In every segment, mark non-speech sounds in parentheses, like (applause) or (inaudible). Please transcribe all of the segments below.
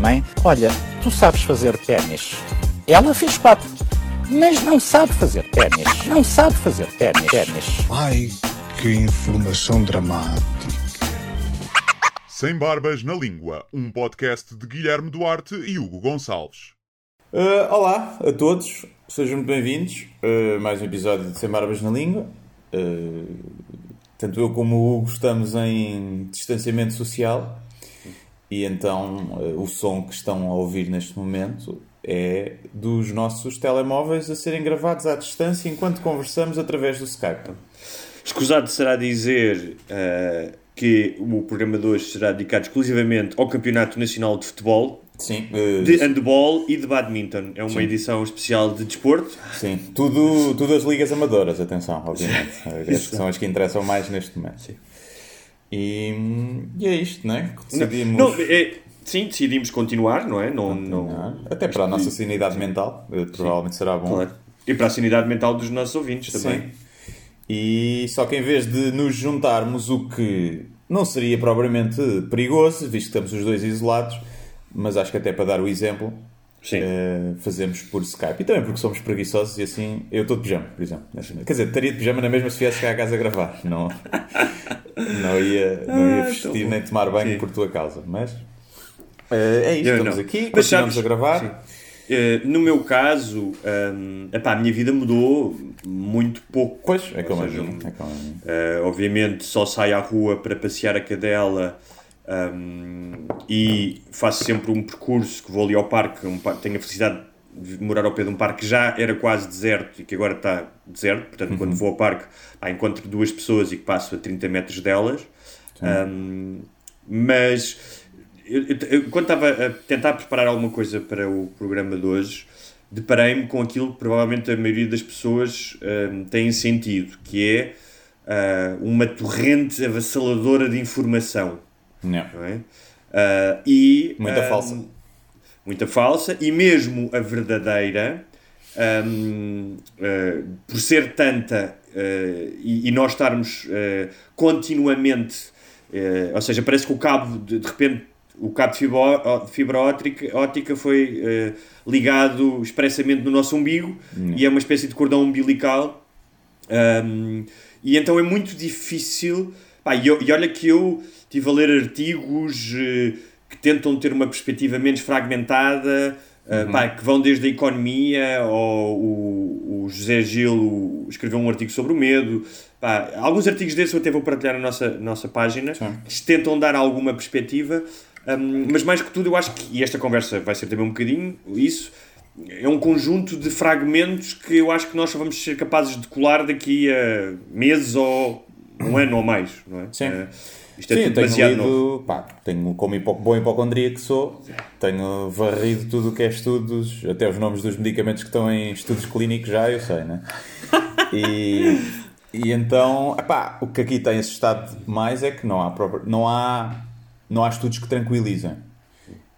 Mãe, olha, tu sabes fazer ténis. Ela fez quatro, mas não sabe fazer ténis. Não sabe fazer ténis. ténis. Ai, que informação dramática. Sem Barbas na Língua, um podcast de Guilherme Duarte e Hugo Gonçalves. Uh, olá a todos, sejam muito bem-vindos a mais um episódio de Sem Barbas na Língua. Uh, tanto eu como o Hugo estamos em distanciamento social e então uh, o som que estão a ouvir neste momento é dos nossos telemóveis a serem gravados à distância enquanto conversamos através do Skype. Escusado será dizer eh, que o programa de hoje será dedicado exclusivamente ao Campeonato Nacional de Futebol, Sim, uh, de handball e de badminton. É uma Sim. edição especial de desporto. sim tudo, tudo as ligas amadoras, atenção, obviamente. As que são as que interessam mais neste momento. E, e é isto, não é? Que decidimos. Não, é- sim, decidimos continuar, não é? Não, não, Não, Até para a nossa sanidade mental, eh, provavelmente será bom. Claro. E para a sanidade mental dos nossos ouvintes também. Sim. E só que em vez de nos juntarmos, o que não seria propriamente perigoso, visto que estamos os dois isolados, mas acho que até para dar o exemplo, Eh, fazemos por Skype. E também porque somos preguiçosos e assim, eu estou de pijama, por exemplo. Quer dizer, estaria de pijama na mesma se viesse cá a casa a gravar. Não, (laughs) não ia, não ia Ah, vestir nem tomar banho Sim. por tua causa. Mas eh, é isto, Eu estamos não. aqui, Mas continuamos sabes- a gravar. Eh, no meu caso, hum, epá, a minha vida mudou muito pouco. Pois, é como a seja. É como. Uh, obviamente só saio à rua para passear a cadela um, e faço sempre um percurso que vou ali ao parque, um par- tenho a felicidade de morar ao pé de um parque que já era quase deserto e que agora está deserto, portanto quando vou ao parque encontro duas pessoas e que passo a 30 metros delas. Um, mas eu- eu- eu- quando estava a tentar preparar alguma coisa para o programa de hoje deparei-me com aquilo que provavelmente a maioria das pessoas um, tem sentido, que é uh, uma torrente avassaladora de informação. Não. Não é? Uh, e, Muita um, falsa. Muita falsa, e mesmo a verdadeira, um, uh, por ser tanta uh, e, e nós estarmos continuamente, ou seja, parece que o cabo, de, de repente, o cabo de fibra, fibra óptica, óptica foi ligado expressamente no nosso umbigo e é uma espécie de cordão umbilical um, e então é muito difícil. Pá, e, eu- e olha que eu estive a ler artigos eh, que tentam ter uma perspectiva menos fragmentada, eh, pá, que vão desde a economia, ou o, o José Gil escreveu um artigo sobre o medo. Pá, alguns artigos desses eu até vou partilhar na nossa, nossa página, que tentam dar alguma perspectiva. Um, mas mais que tudo, eu acho que, e esta conversa vai ser também um bocadinho isso, é um conjunto de fragmentos que eu acho que nós só vamos ser capazes de colar daqui a meses ou um ano ou mais, não é? Sim. Eh, isto é Sim, tudo tenho demasiado lido, novo. pá, tenho, como hipo, bom hipocondria que sou, tenho varrido tudo o que é estudos, até os nomes dos medicamentos que estão em estudos clínicos já, eu sei, né? E, e então, epá, o que aqui tem assustado mais é que não há, não há, não há estudos que tranquilizem.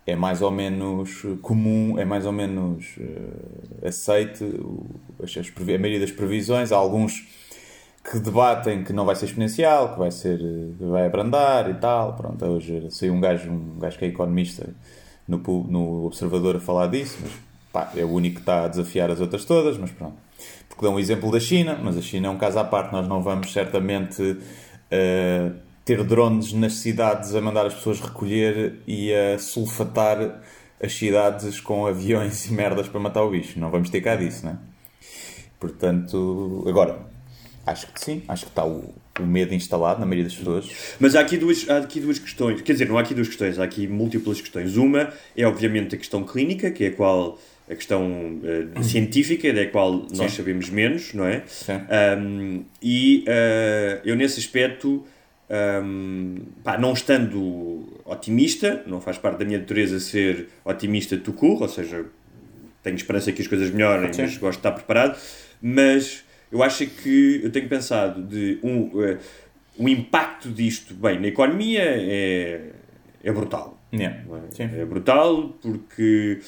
É mais ou menos comum, é mais ou menos eh, aceite as, as a maioria das previsões. Há alguns que debatem que não vai ser exponencial, que vai ser eh, vai abrandar e tal. Pronto, hoje saiu um gajo, um gajo que é economista no, no Observador a falar disso, mas pá, é o único que está a desafiar as outras todas, mas pronto. Porque dão um exemplo da China, mas a China é um caso à parte, nós não vamos certamente eh, ter drones nas cidades a mandar as pessoas recolher e a sulfatar as cidades com aviões (laughs) e merdas para matar o bicho. Não vamos ter cá disso, não é? Portanto, agora, acho que sim, acho que está o, o medo instalado na maioria das pessoas. Mas há aqui, duas, há aqui duas questões, quer dizer, não há aqui duas questões, há aqui múltiplas questões. Uma é obviamente a questão clínica, que é a qual a questão eh, científica, da qual nós Sim. sabemos menos, não é? Sim. Um, e eh, eu nesse aspecto hum, pá, não estando otimista, não faz parte da minha natureza ser otimista de court, ou seja, tenho esperança que as coisas melhorem, Sim. mas gosto de estar preparado. Mas eu acho que eu tenho pensado de um, eh, o impacto disto, bem, na economia é, é brutal. Yeah. é? É brutal porque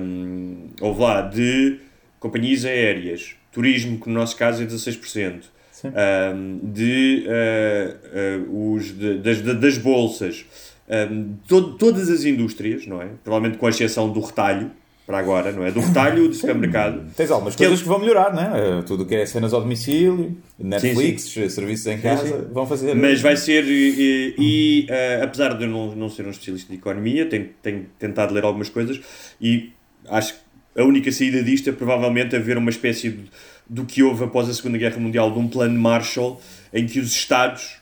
hum, houve lá de companhias aéreas, turismo, que no nosso caso é 16%, Sim. hum, de, eh, eh, os, de- das, da- das bolsas, hum, to- todas as indústrias, não é? Provavelmente com exceção do retalho, para agora, não é? Do retalho do supermercado. Tens algumas Que coisas ele- que vão melhorar, não é? Tudo o que é cenas ao domicílio, Netflix, serviços em casa, sim. vão fazer. Mas vai ser, e, e, eh, apesar de eu não, não ser um especialista de economia, tenho, tenho tentado ler algumas coisas e acho que a única saída disto é provavelmente haver uma espécie de, do que houve após a Segunda Guerra Mundial, de um plano Marshall em que os Estados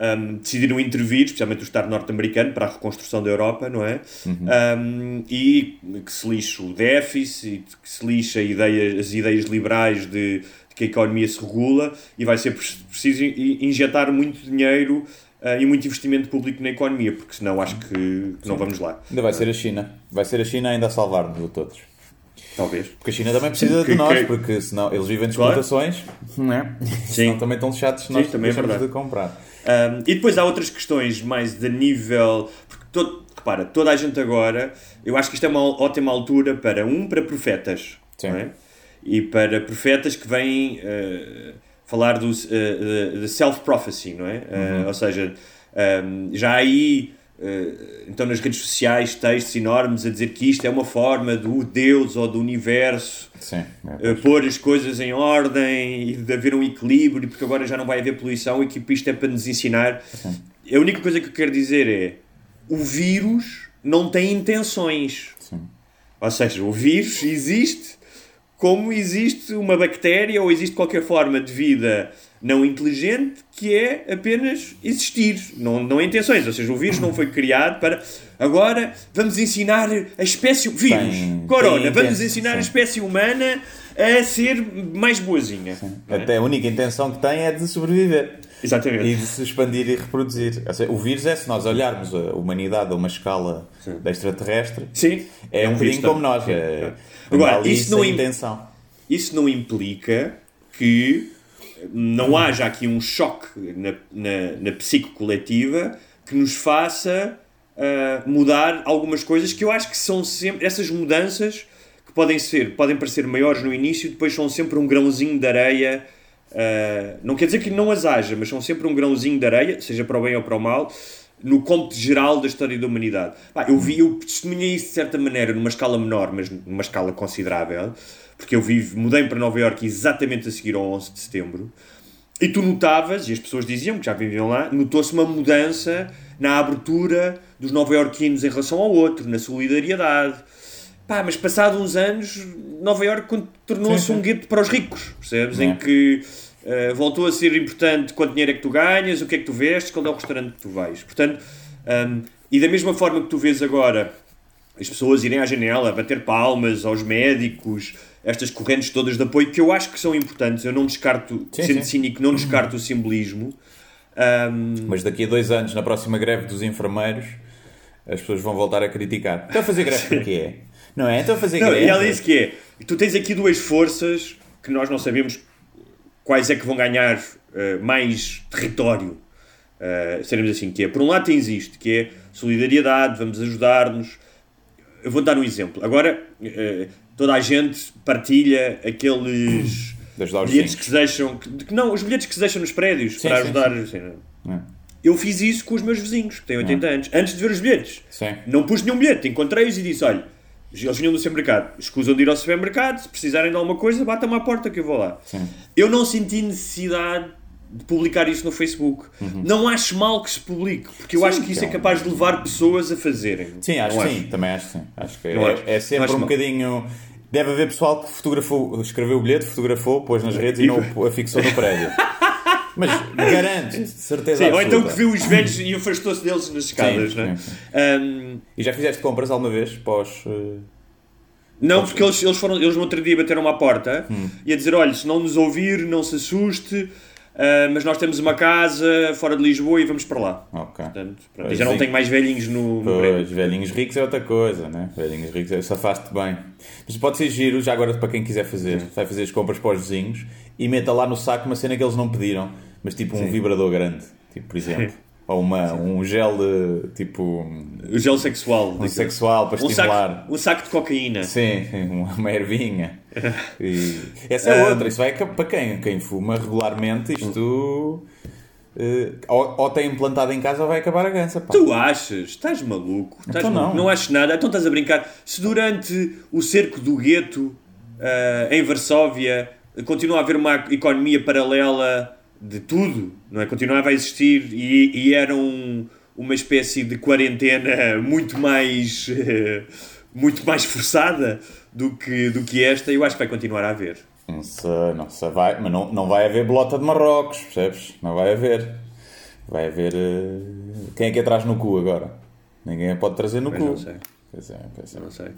ahm, decidiram intervir, especialmente o Estado norte-americano, para a reconstrução da Europa, não é? Ahm, e que se lixe o déficit, que se lixe a ideia, as ideias liberais de, de que a economia se regula e vai ser pre- preciso in- injetar muito dinheiro ah, e muito investimento público na economia, porque senão acho que, que não vamos lá. Ainda vai ser a China. Vai ser a China ainda a salvar-nos a todos. Talvez. Porque a China também precisa Que- de nós, que- porque senão eles vivem de Claro. exportações, não é? Senão também estão chatos se nós Sim, também é de comprar. Um, e depois há outras questões mais de nível. Porque todo, repara, toda a gente agora. Eu acho que isto é uma ótima altura para um, para profetas. Sim. não é? E para profetas que vêm uh, falar do, uh, self-prophecy, não é? Uh, ou seja, um, já aí. Uh, então, nas redes sociais, textos enormes a dizer que isto é uma forma do Deus ou do universo Sim. é. uh, pôr as coisas em ordem e de haver um equilíbrio, porque agora já não vai haver poluição e que isto é para nos ensinar. A única coisa que eu quero dizer é: o vírus não tem intenções. Sim. Ou seja, o vírus existe como existe uma bactéria ou existe qualquer forma de vida não inteligente que é apenas existir, não, não é intenções. Ou seja, o vírus não foi criado para agora vamos ensinar a espécie. Vírus, Tem- corona, tem vamos ensinar a sim. espécie humana a ser mais boazinha. é? Até a única intenção que tem é de sobreviver. Exatamente. E de se expandir e reproduzir. Seja, o vírus é, se nós olharmos a humanidade a uma escala de extraterrestre, Sim, é, um vírus bocadinho como nós. É, Agora, isso não intenção. Isso não implica que não haja aqui um choque na, na, na psique coletiva que nos faça ah, mudar algumas coisas que eu acho que são sempre essas mudanças que podem ser podem parecer maiores no início depois são sempre um grãozinho de areia ah, não quer dizer que não as haja mas são sempre um grãozinho de areia seja para o bem ou para o mal no cômputo geral da história da humanidade. Eu vi eu testemunhei isso de certa maneira numa escala menor mas numa escala considerável porque eu vivo, mudei para Nova Iorque exatamente a seguir ao 11 de setembro, e tu notavas, e as pessoas diziam que já viviam lá, notou-se uma mudança na abertura dos nova-iorquinos em relação ao outro, na solidariedade. Pá, mas passado uns anos, Nova Iorque tornou-se um gueto para os ricos, percebes? É. Em que eh, voltou a ser importante quanto dinheiro é que tu ganhas, o que é que tu vestes, qual é o restaurante que tu vais. Portanto, hum, e da mesma forma que tu vês agora as pessoas irem à janela, bater palmas aos médicos, estas correntes todas de apoio, que eu acho que são importantes. Eu não descarto, Sim, sendo sim. cínico, não descarto o simbolismo. Ahm, Mas daqui a dois anos, na próxima greve dos enfermeiros, as pessoas vão voltar a criticar. Estão a fazer greve porque é? Não é? Estão a fazer não, greve. e ela disse que é: tu tens aqui duas forças que nós não sabemos quais é que vão ganhar eh, mais território. Uh, seremos assim, que é, por um lado tens isto, que é solidariedade, vamos ajudar-nos. Eu vou dar um exemplo. Agora, eh, toda a gente partilha aqueles (clears throat) De bilhetes que se deixam, que, não, os bilhetes que se deixam nos prédios Sim, para ajudar. sim. assim, não. É. Eu fiz isso com os meus vizinhos, que têm 80 anos, antes de ver os bilhetes. Sim. Não pus nenhum bilhete, encontrei-os e disse: olha, eles vinham do supermercado, escusam de ir ao supermercado, se precisarem de alguma coisa, batam-me à porta que eu vou lá. Sim. Eu não senti necessidade de publicar isso no Facebook. Não acho mal que se publique, porque eu Uhum. Sim, acho que isso é então. capaz de levar pessoas a fazerem. Sim, acho Não que sim, também acho que sim. Acho que é, acho. é sempre acho um mal. bocadinho. Deve haver pessoal que fotografou, escreveu o bilhete, fotografou, pôs nas redes e não o afixou no prédio. Mas garanto, de certeza Sim, ou então que viu os velhos e afastou-se deles nas escadas, Sim, não é? sim, Ahm, E já fizeste compras alguma vez pós. eh, Não, porque eles, eles foram, eles no outro dia bateram à porta Hum. e a dizer: olha, se não nos ouvir, não se assuste, ah, mas nós temos uma casa fora de Lisboa e vamos para lá. Ok. Portanto, pronto, já não sim. tenho mais velhinhos no, no. Pois, velhinhos ricos é outra coisa, né? Velhinhos ricos, é- safaste bem. Mas pode ser giro, já agora para quem quiser fazer, vai fazer as compras para os vizinhos e meta lá no saco uma cena que eles não pediram, mas tipo um vibrador grande, tipo, por exemplo. Ou uma, um gel de, tipo, O gel sexual. um sexual para um, estimular. saco, um saco de cocaína. Sim, (laughs) uma ervinha. (laughs) E essa é outra, isso vai acabar- para quem, quem fuma regularmente, isto eh, ou, ou tem implantado em casa ou vai acabar a gança. pá. Tu achas? Estás maluco? Estás Então maluco? não. não achas nada? Então estás a brincar. Se durante o cerco do gueto ah, em Varsóvia continua a haver uma economia paralela de tudo, não é? Continuava a existir e, e era um- uma espécie de quarentena muito mais eh, (laughs) muito mais forçada do que, do que esta, eu acho que vai continuar a haver. Não sei, não sei, vai, mas não, não vai haver bolota de Marrocos, percebes? Não vai haver. Vai haver. eh, Quem é que atrás no cu agora? Ninguém a pode trazer no Mas cu. não sei. Pois é, pois é. Não sei.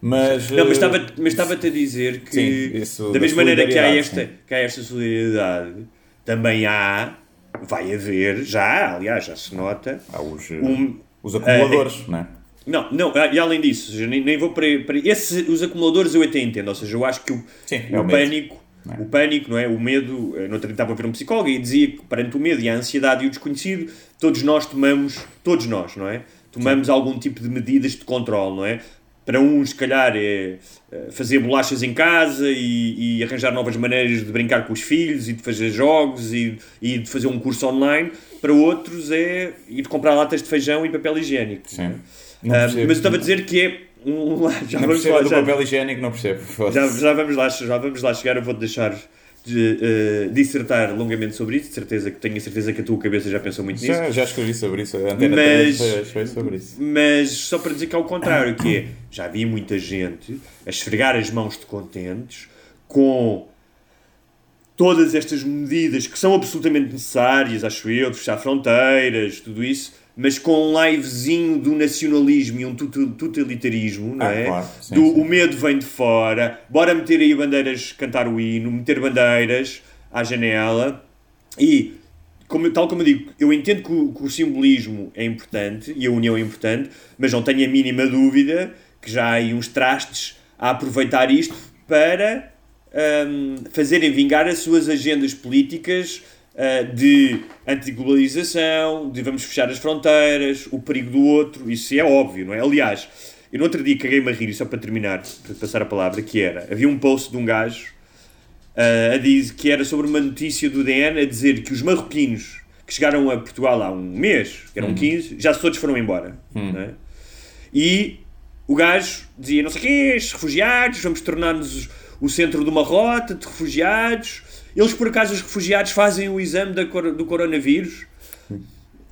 Mas. Não, mas eh, estava- mas estava-te a dizer que, Sim, isso da mesma maneira que há, esta, sim. que há esta solidariedade, também há, vai haver, já há, aliás, já se nota, Há os, eh, um- os acumuladores, não é? Não, não, e além disso, nem, nem vou para, para esse, os acumuladores eu até entendo, ou seja, eu acho que o, Sim, é o o medo. pânico, o pânico, não é? O medo, eh, no outro dia estava a ver um psicólogo e dizia que perante o medo e a ansiedade e o desconhecido, todos nós tomamos, todos nós, não é? Tomamos algum tipo de medidas de controle, não é? Para uns, se calhar, é eh, fazer bolachas em casa e, e arranjar novas maneiras de brincar com os filhos e de fazer jogos e, e de fazer um curso online. Para outros é ir comprar latas de feijão e papel higiênico. Sim. Não Ah, percebo. mas eu estava a dizer que é um. Já Não vamos falar, do já, papel higiênico, não percebo. já, já vamos lá, já vamos lá chegar. Eu vou-te deixar de eh, dissertar longamente sobre isso. De certeza que tenho a certeza que a tua cabeça já pensou muito nisso. Já, já escrevi sobre isso. A antena Mas- 3 foi- foi sobre isso. Mas só para dizer que é o contrário, que é, já vi muita gente a esfregar as mãos de contentes com todas estas medidas que são absolutamente necessárias, acho eu, de fechar fronteiras, tudo isso, mas com um livezinho do nacionalismo e um totalitarismo, não Ah, é? claro, sim, do sim. o medo vem de fora, bora meter aí bandeiras, cantar o hino, meter bandeiras à janela e como, tal como eu digo, eu entendo que o, que o simbolismo é importante e a união é importante, mas não tenho a mínima dúvida que já há aí uns trastes a aproveitar isto para hum, fazerem vingar as suas agendas políticas ah, de antiglobalização, de vamos fechar as fronteiras, o perigo do outro, isso é óbvio, não é? Aliás, eu no outro dia caguei-me a rir, só para terminar, para passar a palavra, que era, havia um post de um gajo Uh, a diz que era sobre uma notícia do DN a dizer que os marroquinos que chegaram a Portugal há um mês, eram 15, já todos foram embora. não é? E o gajo dizia: não sei o quê, refugiados, vamos tornar-nos o centro de uma rota de refugiados. Eles, por acaso, os refugiados fazem o exame da do coronavírus.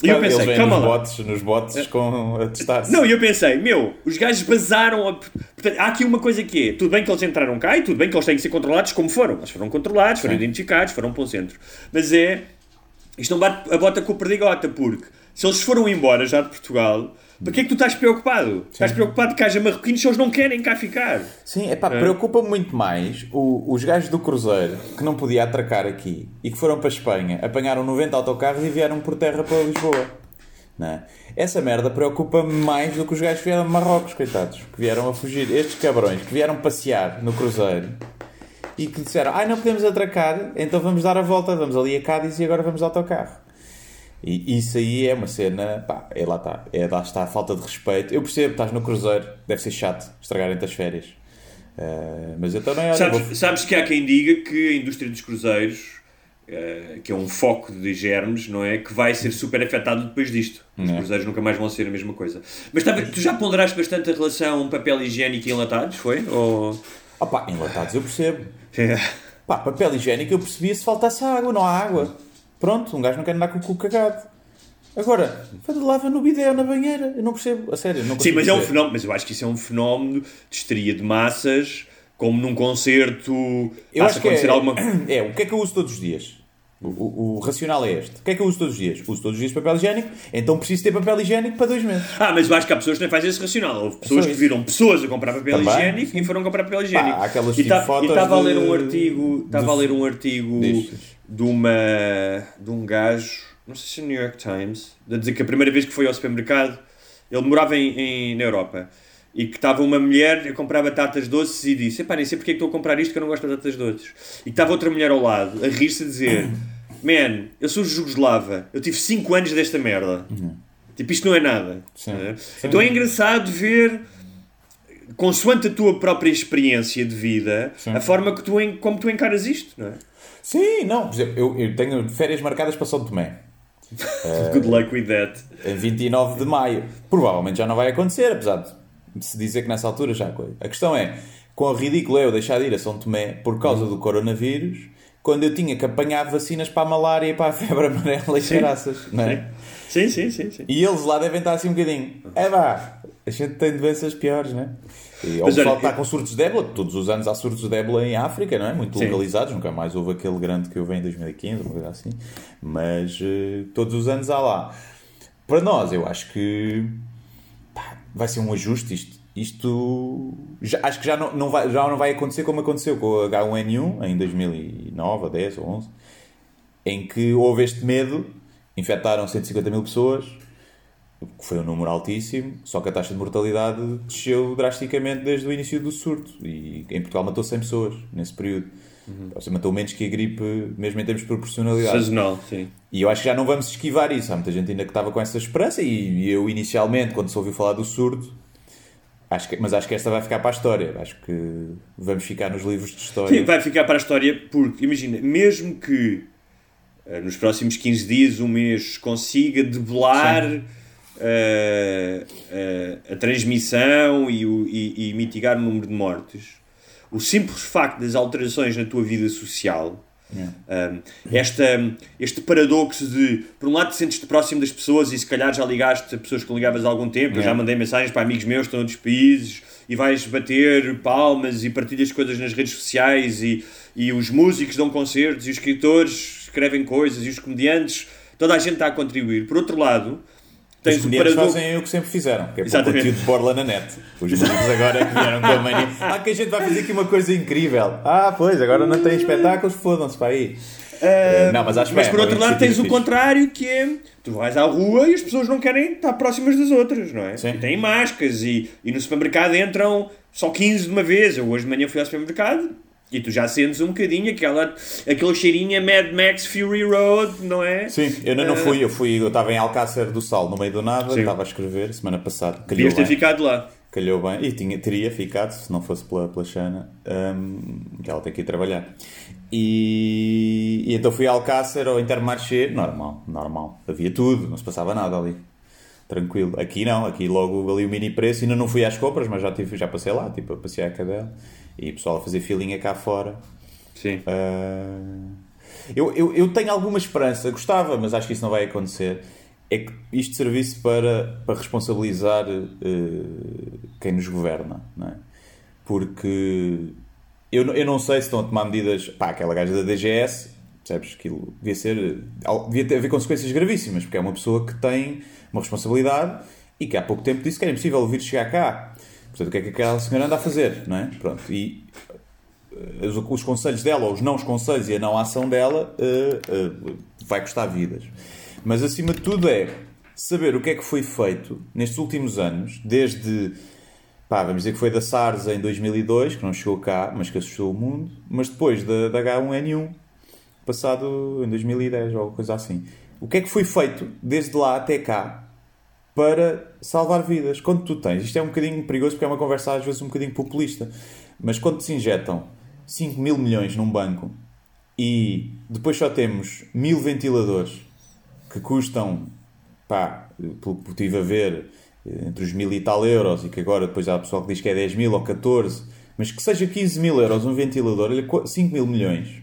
E eu Eles pensei, vêm calma nos lá. botes, nos botes com a testar-se. Não, e eu pensei, meu, os gajos basaram. A... Portanto, há aqui uma coisa que é: tudo bem que eles entraram cá e tudo bem que eles têm que ser controlados como foram. Eles foram controlados, foram Sim. identificados, foram para um centro. Mas é. Isto não bate a bota com o perdigota, porque se eles foram embora já de Portugal, para que é que tu estás preocupado? Estás preocupado que haja marroquinos se eles não querem cá ficar. Sim, é pá, preocupa-me muito mais o- os gajos do Cruzeiro que não podia atracar aqui e que foram para a Espanha, apanharam 90 autocarros e vieram por terra para Lisboa. Não é? Essa merda preocupa-me mais do que os gajos que vieram de Marrocos, coitados, que vieram a fugir. Estes cabrões que vieram passear no Cruzeiro e que disseram: Ai, não podemos atracar, então vamos dar a volta, vamos ali a Cádiz e agora vamos de autocarro. E isso aí é uma cena, pá, é lá está, é lá está a falta de respeito. Eu percebo, estás no Cruzeiro, deve ser chato estragarem-te as férias. Eh, mas eu também, olha, Sabes, vou- sabes que há quem diga que a indústria dos cruzeiros, eh, que é um foco de germes, não é? Que vai ser super afetado depois disto. Os É. cruzeiros nunca mais vão ser a mesma coisa. Mas tu já ponderaste bastante a relação papel higiênico e enlatados, foi? Ou... Opa, enlatados eu percebo. É. Pá, papel higiênico eu percebia se faltasse água, não há água. Pronto, um gajo não quer andar com o cu cagado. Agora, lava no bidé ou na banheira, eu não percebo, a sério, não Sim, mas é um fenómeno, mas eu acho que isso é um fenómeno de histeria de massas, como num concerto Eu acho que é, acontecer alguma (clears throat) é, o que é que eu uso todos os dias? O, o- o racional é este. O que é que eu uso todos os dias? Uso todos os dias papel higiênico, então preciso ter papel higiênico para dois meses. Ah, mas eu acho que há pessoas que nem fazem esse racional. Houve pessoas só que viram pessoas a comprar papel Também, higiênico e foram comprar papel higiênico. há aquelas e tipo tá- fotos e estava a ler um artigo, estava a ler um artigo. De uma de um gajo, não sei se é New York Times, a dizer que a primeira vez que foi ao supermercado, ele morava em, em- na Europa. E que estava uma mulher a comprar batatas doces e disse: Epá, nem sei porque é que estou a comprar isto que eu não gosto de batatas doces. E que estava outra mulher ao lado a rir-se a dizer: Man, eu sou jugoslava, eu tive 5 anos desta merda. Tipo, isto não é nada. Sim. Eh? Sim. Então é engraçado ver, consoante a tua própria experiência de vida, Sim. a forma que tu, como tu encaras isto, não é? Sim, não. Por exemplo, eu, eu tenho férias marcadas para São Tomé. (laughs) Good luck with that. em 29 de maio. Provavelmente já não vai acontecer, apesar de se dizer que nessa altura já coisa. A questão é, quão ridículo é eu deixar de ir a São Tomé por causa do coronavírus quando eu tinha que apanhar vacinas para a malária e para a febre (laughs) amarela e caraças, não é? Sim, sim, sim. sim. E eles lá devem estar assim um bocadinho. É vá, a gente tem doenças piores, não é? E, ou pessoal está com surtos de ébola, todos os anos há surtos de ébola em África, não é? Muito Sim. localizados, nunca mais houve aquele grande que vi em 2015, uma coisa assim. Mas eh, todos os anos há lá. Para nós, eu acho que pá, vai ser um ajuste isto. Isto já- acho que já não, não vai, já não vai acontecer como aconteceu com o H1N1 em 2009, ou 10 ou 11, em que houve este medo, infectaram 150 mil pessoas, que foi um número altíssimo, só que a taxa de mortalidade desceu drasticamente desde o início do surto. E em Portugal matou 100 pessoas nesse período. Ou seja, matou menos que a gripe, mesmo em termos de proporcionalidade. Sazonal, sim. E eu acho que já não vamos esquivar isso. Há muita gente ainda que estava com essa esperança. E eu, inicialmente, quando se ouviu falar do surdo, acho que, mas acho que esta vai ficar para a história. Acho que vamos ficar nos livros de história. Sim, vai ficar para a história porque, imagina, mesmo que eh, nos próximos 15 dias, um mês, consiga debelar eh, eh, a transmissão e, o- e- e mitigar o número de mortes, o simples facto das alterações na tua vida social, um, esta, este paradoxo de, por um lado, te sentes-te próximo das pessoas e se calhar já ligaste a pessoas que ligavas há algum tempo. Eu já Yeah. mandei mensagens para amigos meus que estão em outros países e vais bater palmas e partilhas coisas nas redes sociais e, e os músicos dão concertos e os escritores escrevem coisas e os comediantes, toda a gente está a contribuir. Por outro lado, tens o comediantes paradoxo. fazem o que sempre fizeram, que é pôr Exatamente. conteúdo de borla na net. Os músicos agora que vieram com a mania. Ah, que a gente vai fazer aqui uma coisa incrível. Ah, pois, agora não tem espetáculos, fodam-se para aí. Eh, não, mas acho Mas bem, por é outro lado tens o iniciativa fixe. contrário que é tu vais à rua e as pessoas não querem estar próximas das outras, não é? Sim. E têm máscaras e, e no supermercado entram só 15 de uma vez. Eu hoje de manhã fui ao supermercado e tu já sentes um bocadinho aquela, aquele cheirinho a Mad Max Fury Road, não é? Sim, eu ainda não fui, eu fui, eu estava em Alcácer do Sal, no meio do nada, estava a escrever semana passada. Devias ter ficado lá. calhou bem, e tinha, teria ficado se não fosse pela, pela Xana, hum, que ela tem que ir trabalhar. E, e então fui a Alcácer ao Intermarché, normal, normal, havia tudo, não se passava nada ali. Tranquilo. Aqui não, aqui logo ali o mini preço, ainda não fui às compras, mas já, tive, já passei lá, tipo, a passear a cadela. E o pessoal a fazer filinha cá fora. Sim. Ah, eu, eu, eu tenho alguma esperança, gostava, mas acho que isso não vai acontecer. É que isto servisse para, para responsabilizar eh, quem nos governa, não é? Porque eu, não- eu não sei se estão a tomar medidas. Pá, aquela gaja da DGS, percebes? Aquilo devia ser. devia ter, haver consequências gravíssimas, porque é uma pessoa que tem uma responsabilidade e que há pouco tempo disse que era impossível vir chegar cá. Portanto, o que é que aquela senhora anda a fazer, não é? Pronto, e os, os conselhos dela, ou os não os conselhos e a não ação dela eh, eh, vai custar vidas. Mas acima de tudo é saber o que é que foi feito nestes últimos anos, desde pá, vamos dizer que foi da SARS em 2002, que não chegou cá, mas que assustou o mundo, mas depois da, da H1N1, passado em 2010 ou coisa assim. O que é que foi feito desde lá até cá para salvar vidas? Quando tu tens, isto é um bocadinho perigoso porque é uma conversa às vezes um bocadinho populista, mas quando se injetam 5 mil milhões num banco e depois só temos mil ventiladores que custam, pá, pelo que estive a ver, entre os mil e tal euros, e que agora depois há pessoal que diz que é 10 mil ou 14, mas que seja 15 mil euros um ventilador, olha, 5 mil milhões.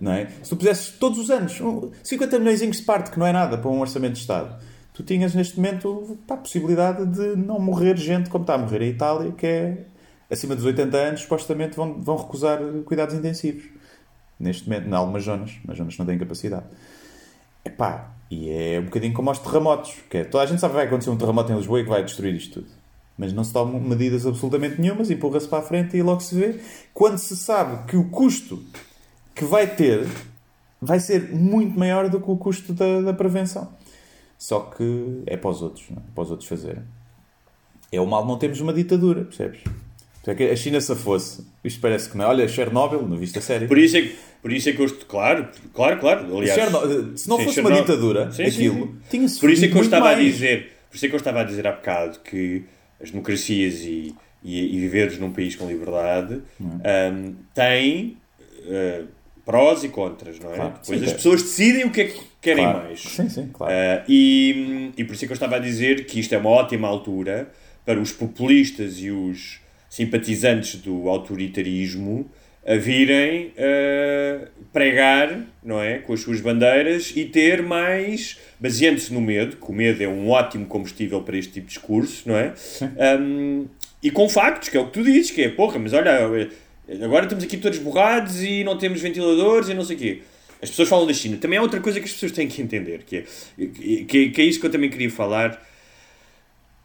Não é? Se tu pusesses todos os anos um- 50 milhões de parte, que não é nada para um orçamento de Estado, tu tinhas neste momento pá, a possibilidade de não morrer gente como está a morrer a Itália, que é acima dos 80 anos, supostamente vão, vão recusar cuidados intensivos. neste momento, em algumas zonas, nas zonas não têm capacidade. Epá, e é um bocadinho como aos terremotos, que é, toda a gente sabe que vai acontecer um terremoto em Lisboa e que vai destruir isto tudo. Mas não se tomam medidas absolutamente nenhumas, empurra-se para a frente e logo se vê. Quando se sabe que o custo que vai ter vai ser muito maior do que o custo da, da prevenção. Só que é para os outros, não é? para os outros fazerem. É o mal não termos uma ditadura, percebes? É que a China se fosse, isto parece que não é. Olha, Chernobyl, não viste a série? Por isso é que, por isso é que eu. est- Claro, claro, claro. Aliás, Cherno- Se não sim, fosse uma Chernobyl. ditadura, Sim, aquilo tinha-se Por isso é que eu estava a mais. dizer, por isso é que eu estava a dizer há bocado que as democracias e, e, e viveres num país com liberdade hum, têm uh, prós e contras, não é? Claro, Depois sim, as é. pessoas decidem o que é que querem Claro. mais. Sim, sim, claro. Uh, e, e por isso é que eu estava a dizer que isto é uma ótima altura para os populistas e os simpatizantes do autoritarismo a virem uh, pregar, não é, com as suas bandeiras e ter mais, baseando-se no medo, que o medo é um ótimo combustível para este tipo de discurso, não é? Um, e com factos, que é o que tu dizes, que é, porra, mas olha, agora estamos aqui todos borrados e não temos ventiladores e não sei o quê. As pessoas falam da China. Também há outra coisa que as pessoas têm que entender, que é, que, que é isso que eu também queria falar,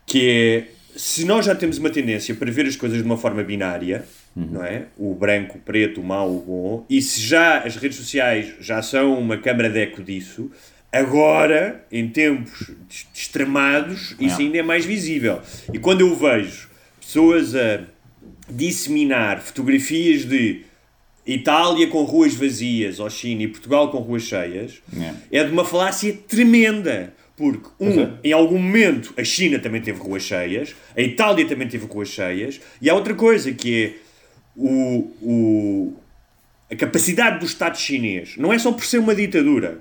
que é, se nós já temos uma tendência para ver as coisas de uma forma binária, não é? O branco, o preto, o mau, o bom, e se já as redes sociais já são uma câmara de eco disso, agora, em tempos extremados, isso ainda é mais visível. E quando eu vejo pessoas a disseminar fotografias de Itália com ruas vazias, ou China e Portugal com ruas cheias, É. é de uma falácia tremenda. Porque, um, é. em algum momento a China também teve ruas cheias, a Itália também teve ruas cheias, e há outra coisa que é o, o, a capacidade do Estado chinês. Não é só por ser uma ditadura.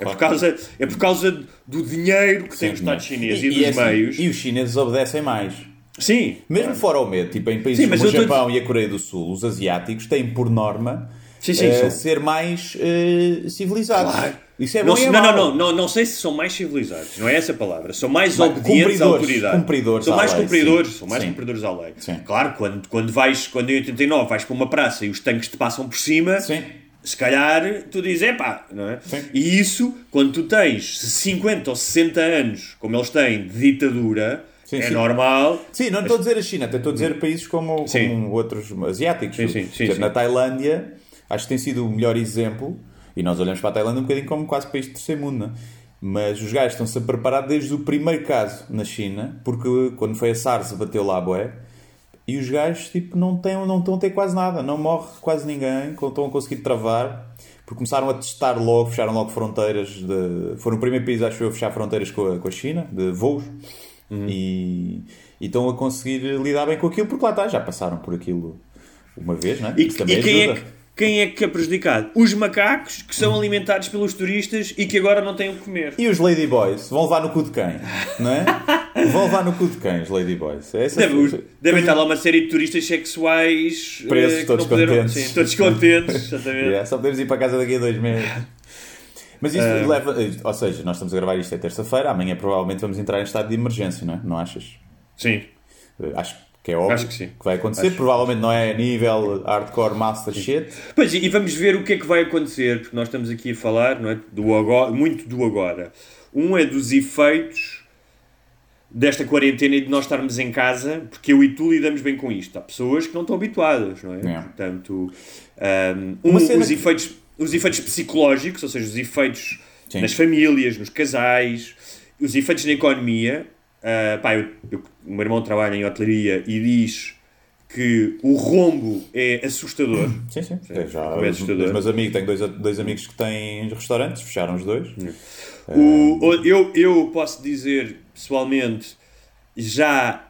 É, por causa, é por causa do dinheiro que tem o Estado chinês e, dos é assim, meios. e os chineses obedecem mais. Sim. Mesmo fora o medo, tipo em países Sim, como o eu tô- Japão e a Coreia do Sul, os asiáticos têm por norma Sim, sim, são- ser mais eh, civilizados. Claro. Isso é não, bom e é não, não, não, não, não sei se são mais civilizados, não é essa a palavra. São mais Mas obedientes à autoridade. cumpridores são mais lei, cumpridores, são mais cumpridores à lei. Claro, quando, quando vais, quando em 89 vais para uma praça e os tanques te passam por cima, se calhar tu dizes, epá, não é? Sim. E isso, quando tu tens 50 ou 60 anos, como eles têm, de ditadura, Sim, é sim. normal. Sim, não estou a dizer a China, até estou a dizer países como, como outros asiáticos. Sim, sim, sim, sim. Na Tailândia, acho que tem sido o melhor exemplo, e nós olhamos para a Tailândia um bocadinho como quase país de terceiro mundo, não é? mas os gajos estão-se a preparar desde o primeiro caso na China, porque quando foi a SARS bateu lá, bué, e os gajos tipo, não, têm, não estão a ter quase nada, não morre quase ninguém, estão a conseguir travar, porque começaram a testar logo, fecharam logo fronteiras, de, foram o primeiro país, acho eu, a fechar fronteiras com a, com a China, de voos, e, e estão a conseguir lidar bem com aquilo, porque lá está, já passaram por aquilo uma vez, não é? E, também e quem, é ajuda. que, quem é que é prejudicado? Os macacos que são alimentados pelos turistas e que agora não têm o que comer. E os Ladyboys vão levar no cu de quem? Não é? Vão levar no cu de quem, os Ladyboys? É Deve, devem estar lá uma série de turistas sexuais Presos, eh, todos puderam- contentes. Sim, todos contentes, (laughs) exatamente. Yeah, só podemos ir para casa daqui a dois meses. Mas isso Ah. leva. Ou seja, nós estamos a gravar isto é terça-feira, amanhã provavelmente vamos entrar em estado de emergência, não é? Não achas? Sim. Eh, Acho que é óbvio Acho que sim. vai acontecer. Provavelmente não é nível hardcore master shit. Pois, e vamos ver o que é que vai acontecer, porque nós estamos aqui a falar não é, do agora, muito do agora. Um é dos efeitos desta quarentena e de nós estarmos em casa, porque eu e tu lidamos bem com isto. Há pessoas que não estão habituadas, não é? É. Portanto, um, um, os, que- efeitos, os efeitos psicológicos, ou seja, os efeitos Sim. nas famílias, nos casais, os efeitos na economia. Ah, pá, eu- eu- o meu irmão trabalha em hotelaria e diz que o rombo é assustador. Sim, sim. Sim, já, é assustador. os meus amigos, tenho dois, dois amigos que têm restaurantes, fecharam os dois. O- eu, eu posso dizer pessoalmente, já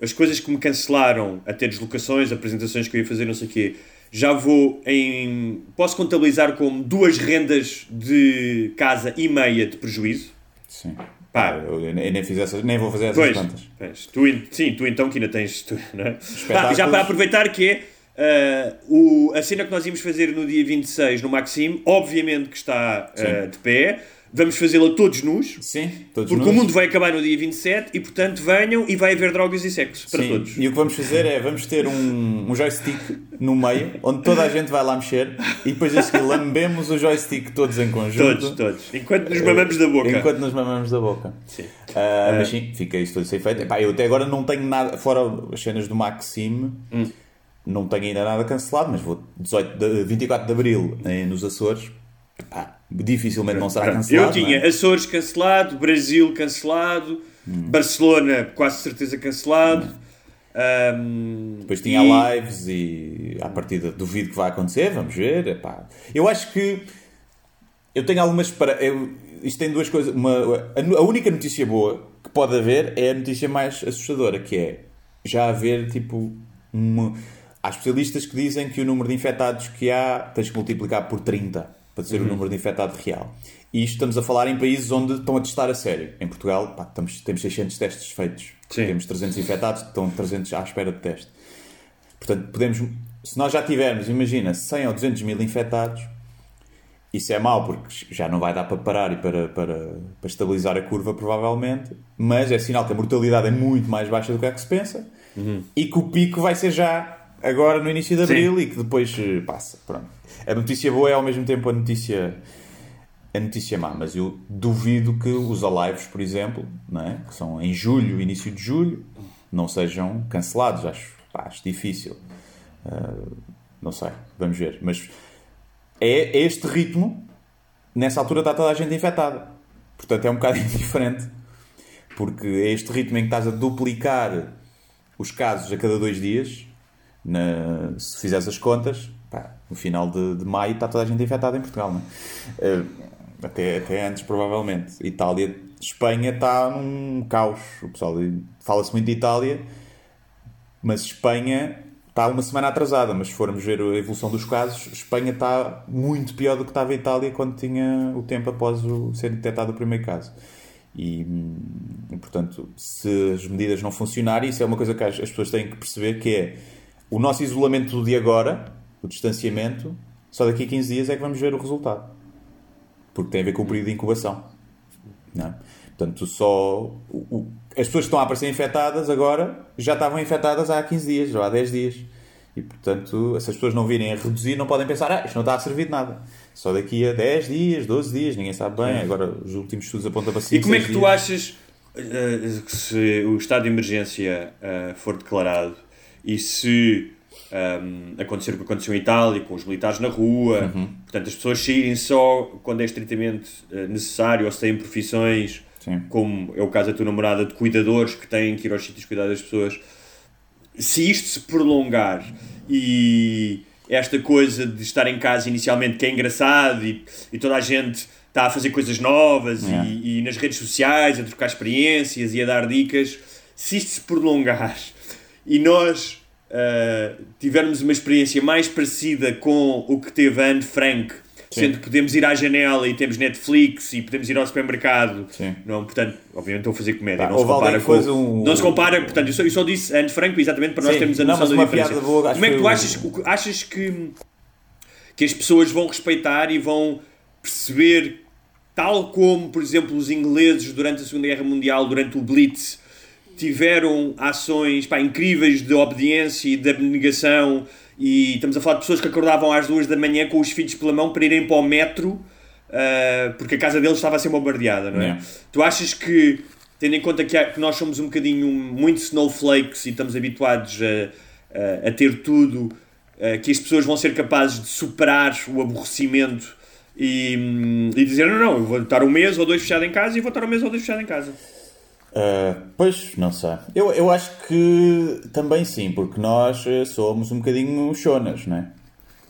as coisas que me cancelaram, até deslocações, apresentações que eu ia fazer, não sei o quê, já vou em. Posso contabilizar como duas rendas de casa e meia de prejuízo. Sim. Pá, Eu, eu nem, fiz essas, nem vou fazer essas Pois, contas. pois. Tu, sim, tu então que ainda tens. Tu, é? Já para aproveitar que é. ah, o, a cena que nós íamos fazer no dia 26 no Maxime, obviamente que está ah, de pé. Vamos fazê-la todos nus. Sim, todos Porque nus. o mundo vai acabar no dia 27 e, portanto, venham e vai haver drogas e sexo para Sim, todos. E o que vamos fazer é, vamos ter um, um joystick no meio, onde toda a gente vai lá mexer, e depois a seguir lambemos o joystick todos em conjunto. Todos, todos. Enquanto nos mamamos da boca. Enquanto nos mamamos da boca. Sim. Ah, Mas sim, fica isso tudo sem feito. Epá, eu até agora não tenho nada, fora as cenas do Maxime, Hum. não tenho ainda nada cancelado, mas vou 18 de, 24 de Abril eh, nos Açores. Epá, dificilmente não será cancelado. Eu tinha é? Açores cancelado, Brasil cancelado, Hum. Barcelona quase certeza cancelado. Ahm, Depois tinha e- lives e à partida duvido que vai acontecer, vamos ver. epá. Eu acho que eu tenho algumas para. Eu, isto tem duas coisas. Uma, a, a única notícia boa que pode haver é a notícia mais assustadora, que é já haver tipo uma. Há especialistas que dizem que o número de infectados que há tens que multiplicar por 30 para ser o número de infectado real. E isto estamos a falar em países onde estão a testar a sério. Em Portugal, pá, estamos, temos 600 testes feitos. Sim. Temos 300 infectados, estão 300 à espera de teste. Portanto, podemos, se nós já tivermos, imagina, 100 ou 200 mil infectados, isso é mau porque já não vai dar para parar e para, para, para estabilizar a curva, provavelmente, mas é sinal que a mortalidade é muito mais baixa do que é que se pensa e que o pico vai ser já agora no início de abril e que depois passa. Pronto. A notícia boa é ao mesmo tempo a notícia, a notícia má, mas eu duvido que os alives, por exemplo, é? que são em julho, início de julho, não sejam cancelados. Acho, pá, acho difícil. Uh, não sei, vamos ver. Mas é este ritmo, nessa altura está toda a gente infectada. Portanto, é um bocado (laughs) diferente. Porque é este ritmo em que estás a duplicar os casos a cada dois dias. Na- se fizeres as contas, no final de, de maio está toda a gente infectada em Portugal. Não é? Eh, até, até antes, provavelmente. Itália, Espanha está num caos. O pessoal fala-se muito de Itália, mas Espanha está uma semana atrasada. Mas se formos ver a evolução dos casos, Espanha está muito pior do que estava a Itália quando tinha o tempo após o, ser detectado o primeiro caso. E, hum, portanto, se as medidas não funcionarem, isso é uma coisa que as, as pessoas têm que perceber que é o nosso isolamento de agora, o distanciamento, só daqui a 15 dias é que vamos ver o resultado. Porque tem a ver com o período de incubação. Não é? Portanto, só o- o- as pessoas que estão a aparecer infectadas agora já estavam infectadas há 15 dias ou há 10 dias. E, portanto, se as pessoas não virem a reduzir, não podem pensar, ah, isto não está a servir de nada. Só daqui a 10 dias, 12 dias, ninguém sabe bem. Agora, os últimos estudos apontam para 5 E como é que seis tu dias. achas eh, que se o estado de emergência eh, for declarado e se ehm, acontecer o que aconteceu em Itália, com os militares na rua, Uhum. portanto, as pessoas saírem só quando é estritamente eh, necessário ou se têm profissões, Sim. como é o caso da tua namorada, de cuidadores que têm que ir aos sítios cuidar das pessoas, se isto se prolongar e esta coisa de estar em casa inicialmente que é engraçado e, e toda a gente está a fazer coisas novas Yeah. e, e nas redes sociais a trocar experiências e a dar dicas, se isto se prolongar (laughs) e nós ah, tivermos uma experiência mais parecida com o que teve Anne Frank, sendo que podemos ir à janela e temos Netflix e podemos ir ao supermercado, Sim. não, portanto, obviamente estou a fazer comédia, Tá, não se compara com, um- não se compara, portanto, eu só, eu só disse Anne Frank exatamente para nós Sim, termos a não, noção mas da diferença. boa, Como é que tu achas, achas que, que as pessoas vão respeitar e vão perceber, tal como, por exemplo, os ingleses durante a Segunda Guerra Mundial, durante o Blitz, tiveram ações pá, incríveis de obediência e de abnegação e estamos a falar de pessoas que acordavam às duas da manhã com os filhos pela mão para irem para o metro ah, porque a casa deles estava a ser bombardeada, não é? Yeah. Tu achas que, tendo em conta que, há- que nós somos um bocadinho muito snowflakes e estamos habituados a, a, a ter tudo, ah, que as pessoas vão ser capazes de superar o aborrecimento e, hum, e dizer: não, não, eu vou estar um mês ou dois fechado em casa e vou estar um mês ou dois fechado em casa? Uh, pois, não sei. Eu, eu acho que também sim, porque nós eh, somos um bocadinho chonas, não é?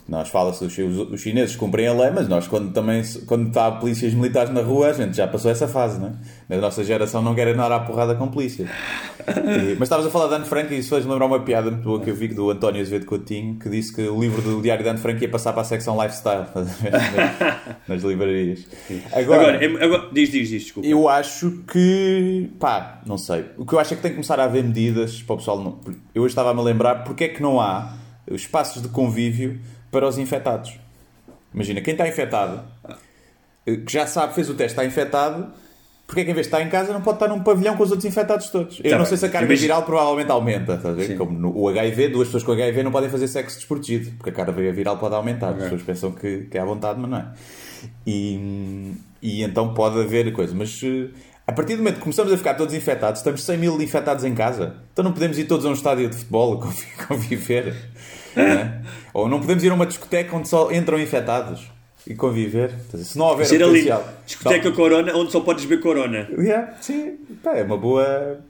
Nós fala-se, os, chineses cumprem a lei, mas nós, quando também quando está polícias militares na rua, a gente já passou essa fase, não é? A nossa geração não quer andar à porrada com polícia. E- mas estavas a falar de Anne Frank e isso fez-me lembrar uma piada muito boa que eu vi do António Azevedo Coutinho, que disse que o livro do Diário de Anne Frank ia passar para a secção lifestyle (laughs) nas, livrarias. Agora, é- agora diz, diz, diz, desculpa. Eu acho que, pá, não sei. O que eu acho é que tem que começar a haver medidas para o pessoal. Não... Eu hoje estava a me lembrar porque é que não há espaços de convívio para os infectados. Imagina, quem está infectado que já sabe, fez o teste, está infectado, porque é que em vez de estar em casa não pode estar num pavilhão com os outros infectados todos? Eu Tá não bem. sei se a carga Imagina- viral provavelmente aumenta, estás a ver? Sim. Como no, o HIV, duas pessoas com HIV não podem fazer sexo desprotegido, porque a carga viral pode aumentar. As pessoas pensam que, que é à vontade, mas não é. E, e então pode haver coisa. Mas eh, a partir do momento que começamos a ficar todos infectados, estamos 100 mil infectados em casa, então não podemos ir todos a um estádio de futebol (laughs) conviver. Não é? Ou não podemos ir a uma discoteca onde só entram infectados e conviver. Se não houver Ser o ali, potencial. discoteca Não. Corona, onde só podes ver Corona. Yeah, sim, pá, é uma boa.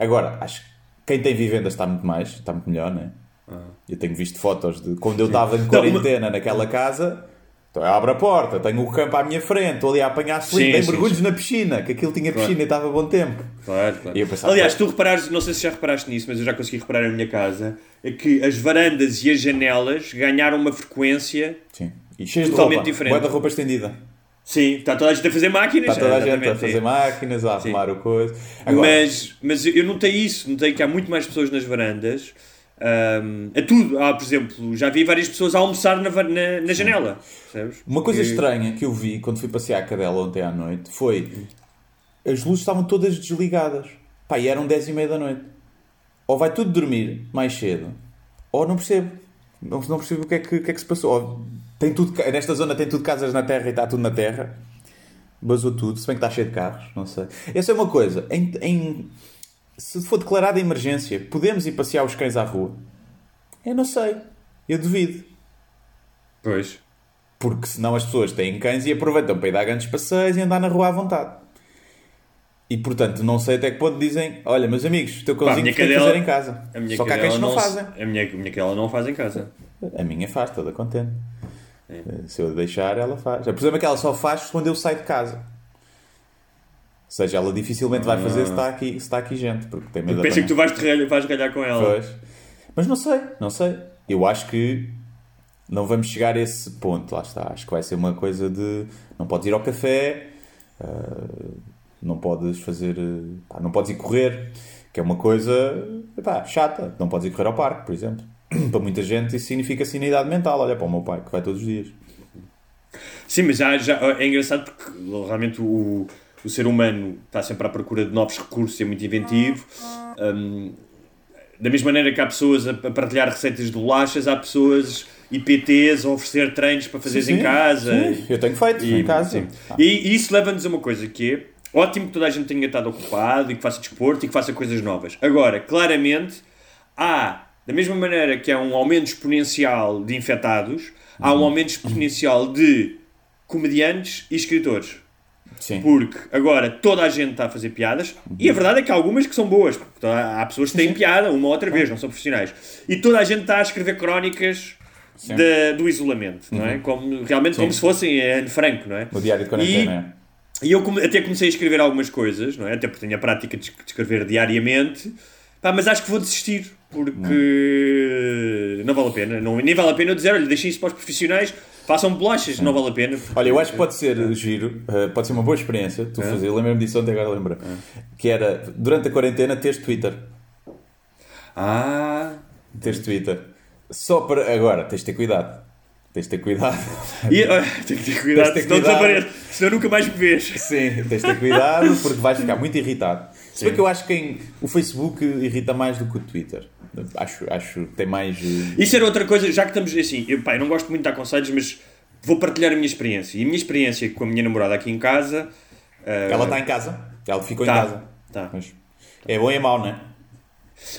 Agora, acho que quem tem vivendas está muito mais, está muito melhor, né? Eu tenho visto fotos de quando eu estava em Então, uma- quarentena naquela casa. Então eu abro a porta, tenho o campo à minha frente, estou ali a apanhar Sim, dei sim, mergulhos sim. na piscina, que aquilo tinha piscina e estava a bom tempo. Claro, claro. Pensava, Aliás, tu reparares, não sei se já reparaste nisso, mas eu já consegui reparar na minha casa, é que as varandas e as janelas ganharam uma frequência. Sim. E cheios de Totalmente roupa, diferente. da roupa estendida. Sim, está toda a gente a fazer máquinas. Está toda a gente a fazer sim. máquinas, a arrumar o coisa. Agora, Mas, mas eu notei isso, notei que há muito mais pessoas nas varandas. Ahm, a tudo. Há, por exemplo, já vi várias pessoas a almoçar na, na, na janela. Percebes? Uma coisa Que- estranha que eu vi quando fui passear a cadela ontem à noite foi as luzes estavam todas desligadas. Pá, e eram 10 e meia da noite. Ou vai tudo dormir mais cedo, ou não percebo. Não, não percebo o que é que, que é que se passou. Ou tem tudo, nesta zona tem tudo casas na terra e está tudo na terra. Basou tudo, se bem que está cheio de carros, não sei. Essa é uma coisa. Em, em- se for declarada emergência, podemos ir passear os cães à rua? Eu não sei. Eu duvido. Pois. Porque senão as pessoas têm cães e aproveitam para ir dar grandes passeios e andar na rua à vontade. E portanto, não sei até que ponto dizem: Olha, meus amigos, o teu cãozinho tem que cadela- fazer em casa. Só que há cães que não, se- fazem. A minha, a minha cadela não faz em casa. A minha faz, toda contente. Se eu deixar, ela faz. O problema é que ela só faz quando eu saio de casa. Ou seja, ela dificilmente vai fazer se está aqui, se está aqui gente, porque tem medo de Pensa que tu vais, te vais ralhar com ela. Pois. Mas não sei, não sei. Eu acho que não vamos chegar a esse ponto, lá está. Acho que vai ser uma coisa de não podes ir ao café, ah, não podes fazer, pá, não podes ir correr, que é uma coisa pá, chata. Não podes ir correr ao parque, por exemplo. (clears throat) para muita gente isso significa sanidade mental. Olha para o meu pai que vai todos os dias. Sim, mas já, já é engraçado porque realmente o, o ser humano está sempre à procura de novos recursos, é muito inventivo. Hum, da mesma maneira que há pessoas a, partilhar receitas de bolachas, há pessoas IPTs a oferecer treinos para fazeres em casa. sim, eu tenho feito em casa. sim. Ah. E, e isso leva-nos a uma coisa que é ótimo que toda a gente tenha estado ocupado e que faça desporto e que faça coisas novas. Agora, claramente, há, da mesma maneira que há um aumento exponencial de infectados, há Uhum. um aumento exponencial de comediantes e escritores. Sim. Porque agora toda a gente está a fazer piadas e a verdade é que há algumas que são boas. Porque há pessoas que têm piada uma ou outra vez, não são profissionais. E toda a gente está a escrever crónicas da- do isolamento, não é? Como, realmente como Uhum. Sim. se fossem Anne Franco, não é? O diário de quarentena. é. E eu come- até comecei a escrever algumas coisas, não é? Até porque tenho a prática de de escrever diariamente. Pá, mas acho que vou desistir, porque não, vale a pena. Não, nem vale a pena eu dizer, olha, deixem isso para os profissionais, façam bolachas, não vale a pena. Olha, eu acho que pode ser giro, eh, pode ser uma boa experiência. Tu fazer, eu lembro-me disso ontem, agora lembro. Que era, durante a quarentena, teres Twitter. Ah... Teres Twitter. Só para. Agora, tens de ter cuidado. Tens de ter cuidado. E, tenho que ter cuidado, Tens de ter senão cuidado. senão nunca mais me vês. Sim, tens de ter cuidado porque vais ficar muito irritado. Se bem que eu acho que quem, o Facebook irrita mais do que o Twitter. Acho, acho que tem mais. eh, Isso era outra coisa, já que estamos assim, eu, pá, eu não gosto muito de dar conselhos, mas vou partilhar a minha experiência. E a minha experiência com a minha namorada aqui em casa. eh, Ela está em casa. Ela ficou Tá, em casa. tá. Mas é bom e é mau, não é?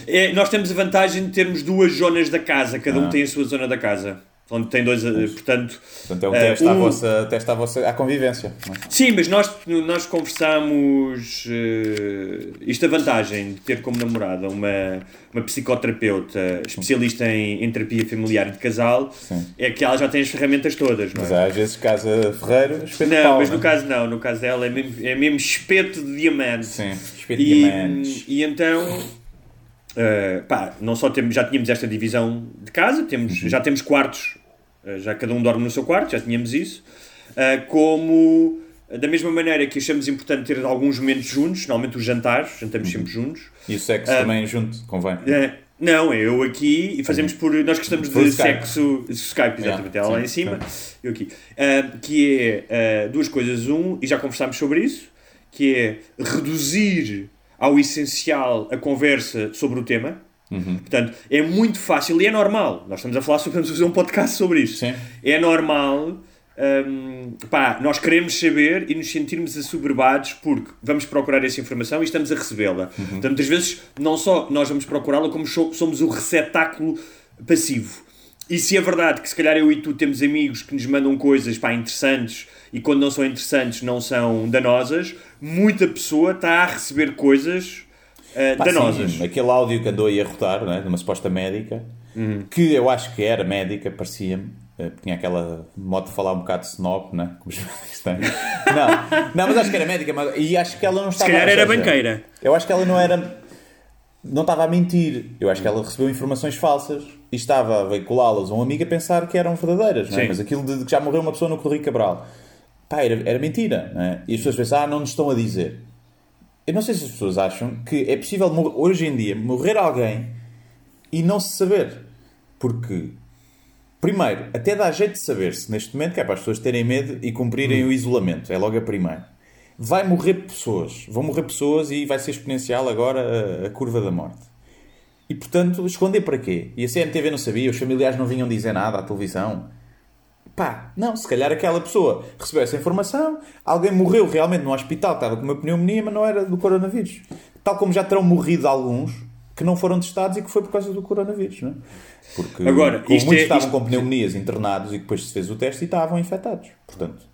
É, nós temos a vantagem de termos duas zonas da casa, cada um Ah. tem a sua zona da casa. Onde tem dois, portanto. Portanto, é um eh, teste, à um- vossa, teste à vossa à convivência. é? Sim, mas nós, nós conversamos. eh, isto a vantagem de ter como namorada uma, uma psicoterapeuta especialista em, em terapia familiar e de casal Sim. é que ela já tem as ferramentas todas, não é? Mas às vezes, casa Ferreiro, espeto Não, pau, mas no é? caso não, no caso dela é mesmo, é mesmo espeto de diamante. Sim, espeto de diamantes. e então, eh, pá, não só temos, já tínhamos esta divisão de casa, temos, Uhum. já temos quartos, eh, já cada um dorme no seu quarto, já tínhamos isso, eh, como da mesma maneira que achamos importante ter alguns momentos juntos, normalmente os jantares, jantamos Uhum. sempre juntos. E o sexo Ah. também junto, convém. Não, é eu aqui e fazemos por. Nós gostamos Por de Skype. sexo. Skype, exatamente. Yeah, Ela lá sim, em cima, eu aqui. Que é duas coisas. Um, e já conversámos sobre isso, que é reduzir ao essencial a conversa sobre o tema. Uhum. Portanto, é muito fácil e é normal. Nós estamos a falar sobre, vamos fazer um podcast sobre isto. Sim. É normal. hum, pá, nós queremos saber e nos sentirmos assoberbados porque vamos procurar essa informação e estamos a recebê-la. Uhum. Portanto, muitas vezes não só nós vamos procurá-la, como so- somos o receptáculo passivo. E se é verdade que se calhar eu e tu temos amigos que nos mandam coisas pá, interessantes e quando não são interessantes não são danosas, muita pessoa está a receber coisas ah, Pá, danosas. sim, aquele áudio que andou aí a rotar, não é? de uma suposta médica, que eu acho que era médica, parecia-me. eh, Tinha aquela modo de falar um bocado de snob, né? como os (laughs) médicos têm. Não, não, mas acho que era médica, mas- e acho que ela não Se estava calhar ou era seja, banqueira. Eu acho que ela não era. Não estava a mentir. Eu acho que ela recebeu informações falsas e estava a veiculá-las a um amigo a pensar que eram verdadeiras, é? Mas aquilo de que já morreu uma pessoa no Correio Cabral. Pá, era, era mentira, é? E as pessoas pensam, ah, não nos estão a dizer. Eu não sei se as pessoas acham que é possível, hoje em dia, morrer alguém e não se saber. Porque, primeiro, até dá jeito de saber-se neste momento, que é para as pessoas terem medo e cumprirem o isolamento. É logo a primeira. Vai morrer pessoas. Vão morrer pessoas e vai ser exponencial agora a, a curva da morte. E, portanto, esconder para quê? E a CMTV não sabia, os familiares não vinham dizer nada à televisão. Pá, não, se calhar aquela pessoa recebeu essa informação, alguém morreu realmente no hospital, estava com uma pneumonia, mas não era do coronavírus. Tal como já terão morrido alguns que não foram testados e que foi por causa do coronavírus, não é? Porque Agora, muitos é- estavam isto- com pneumonias internados e depois se fez o teste e estavam infectados. Portanto,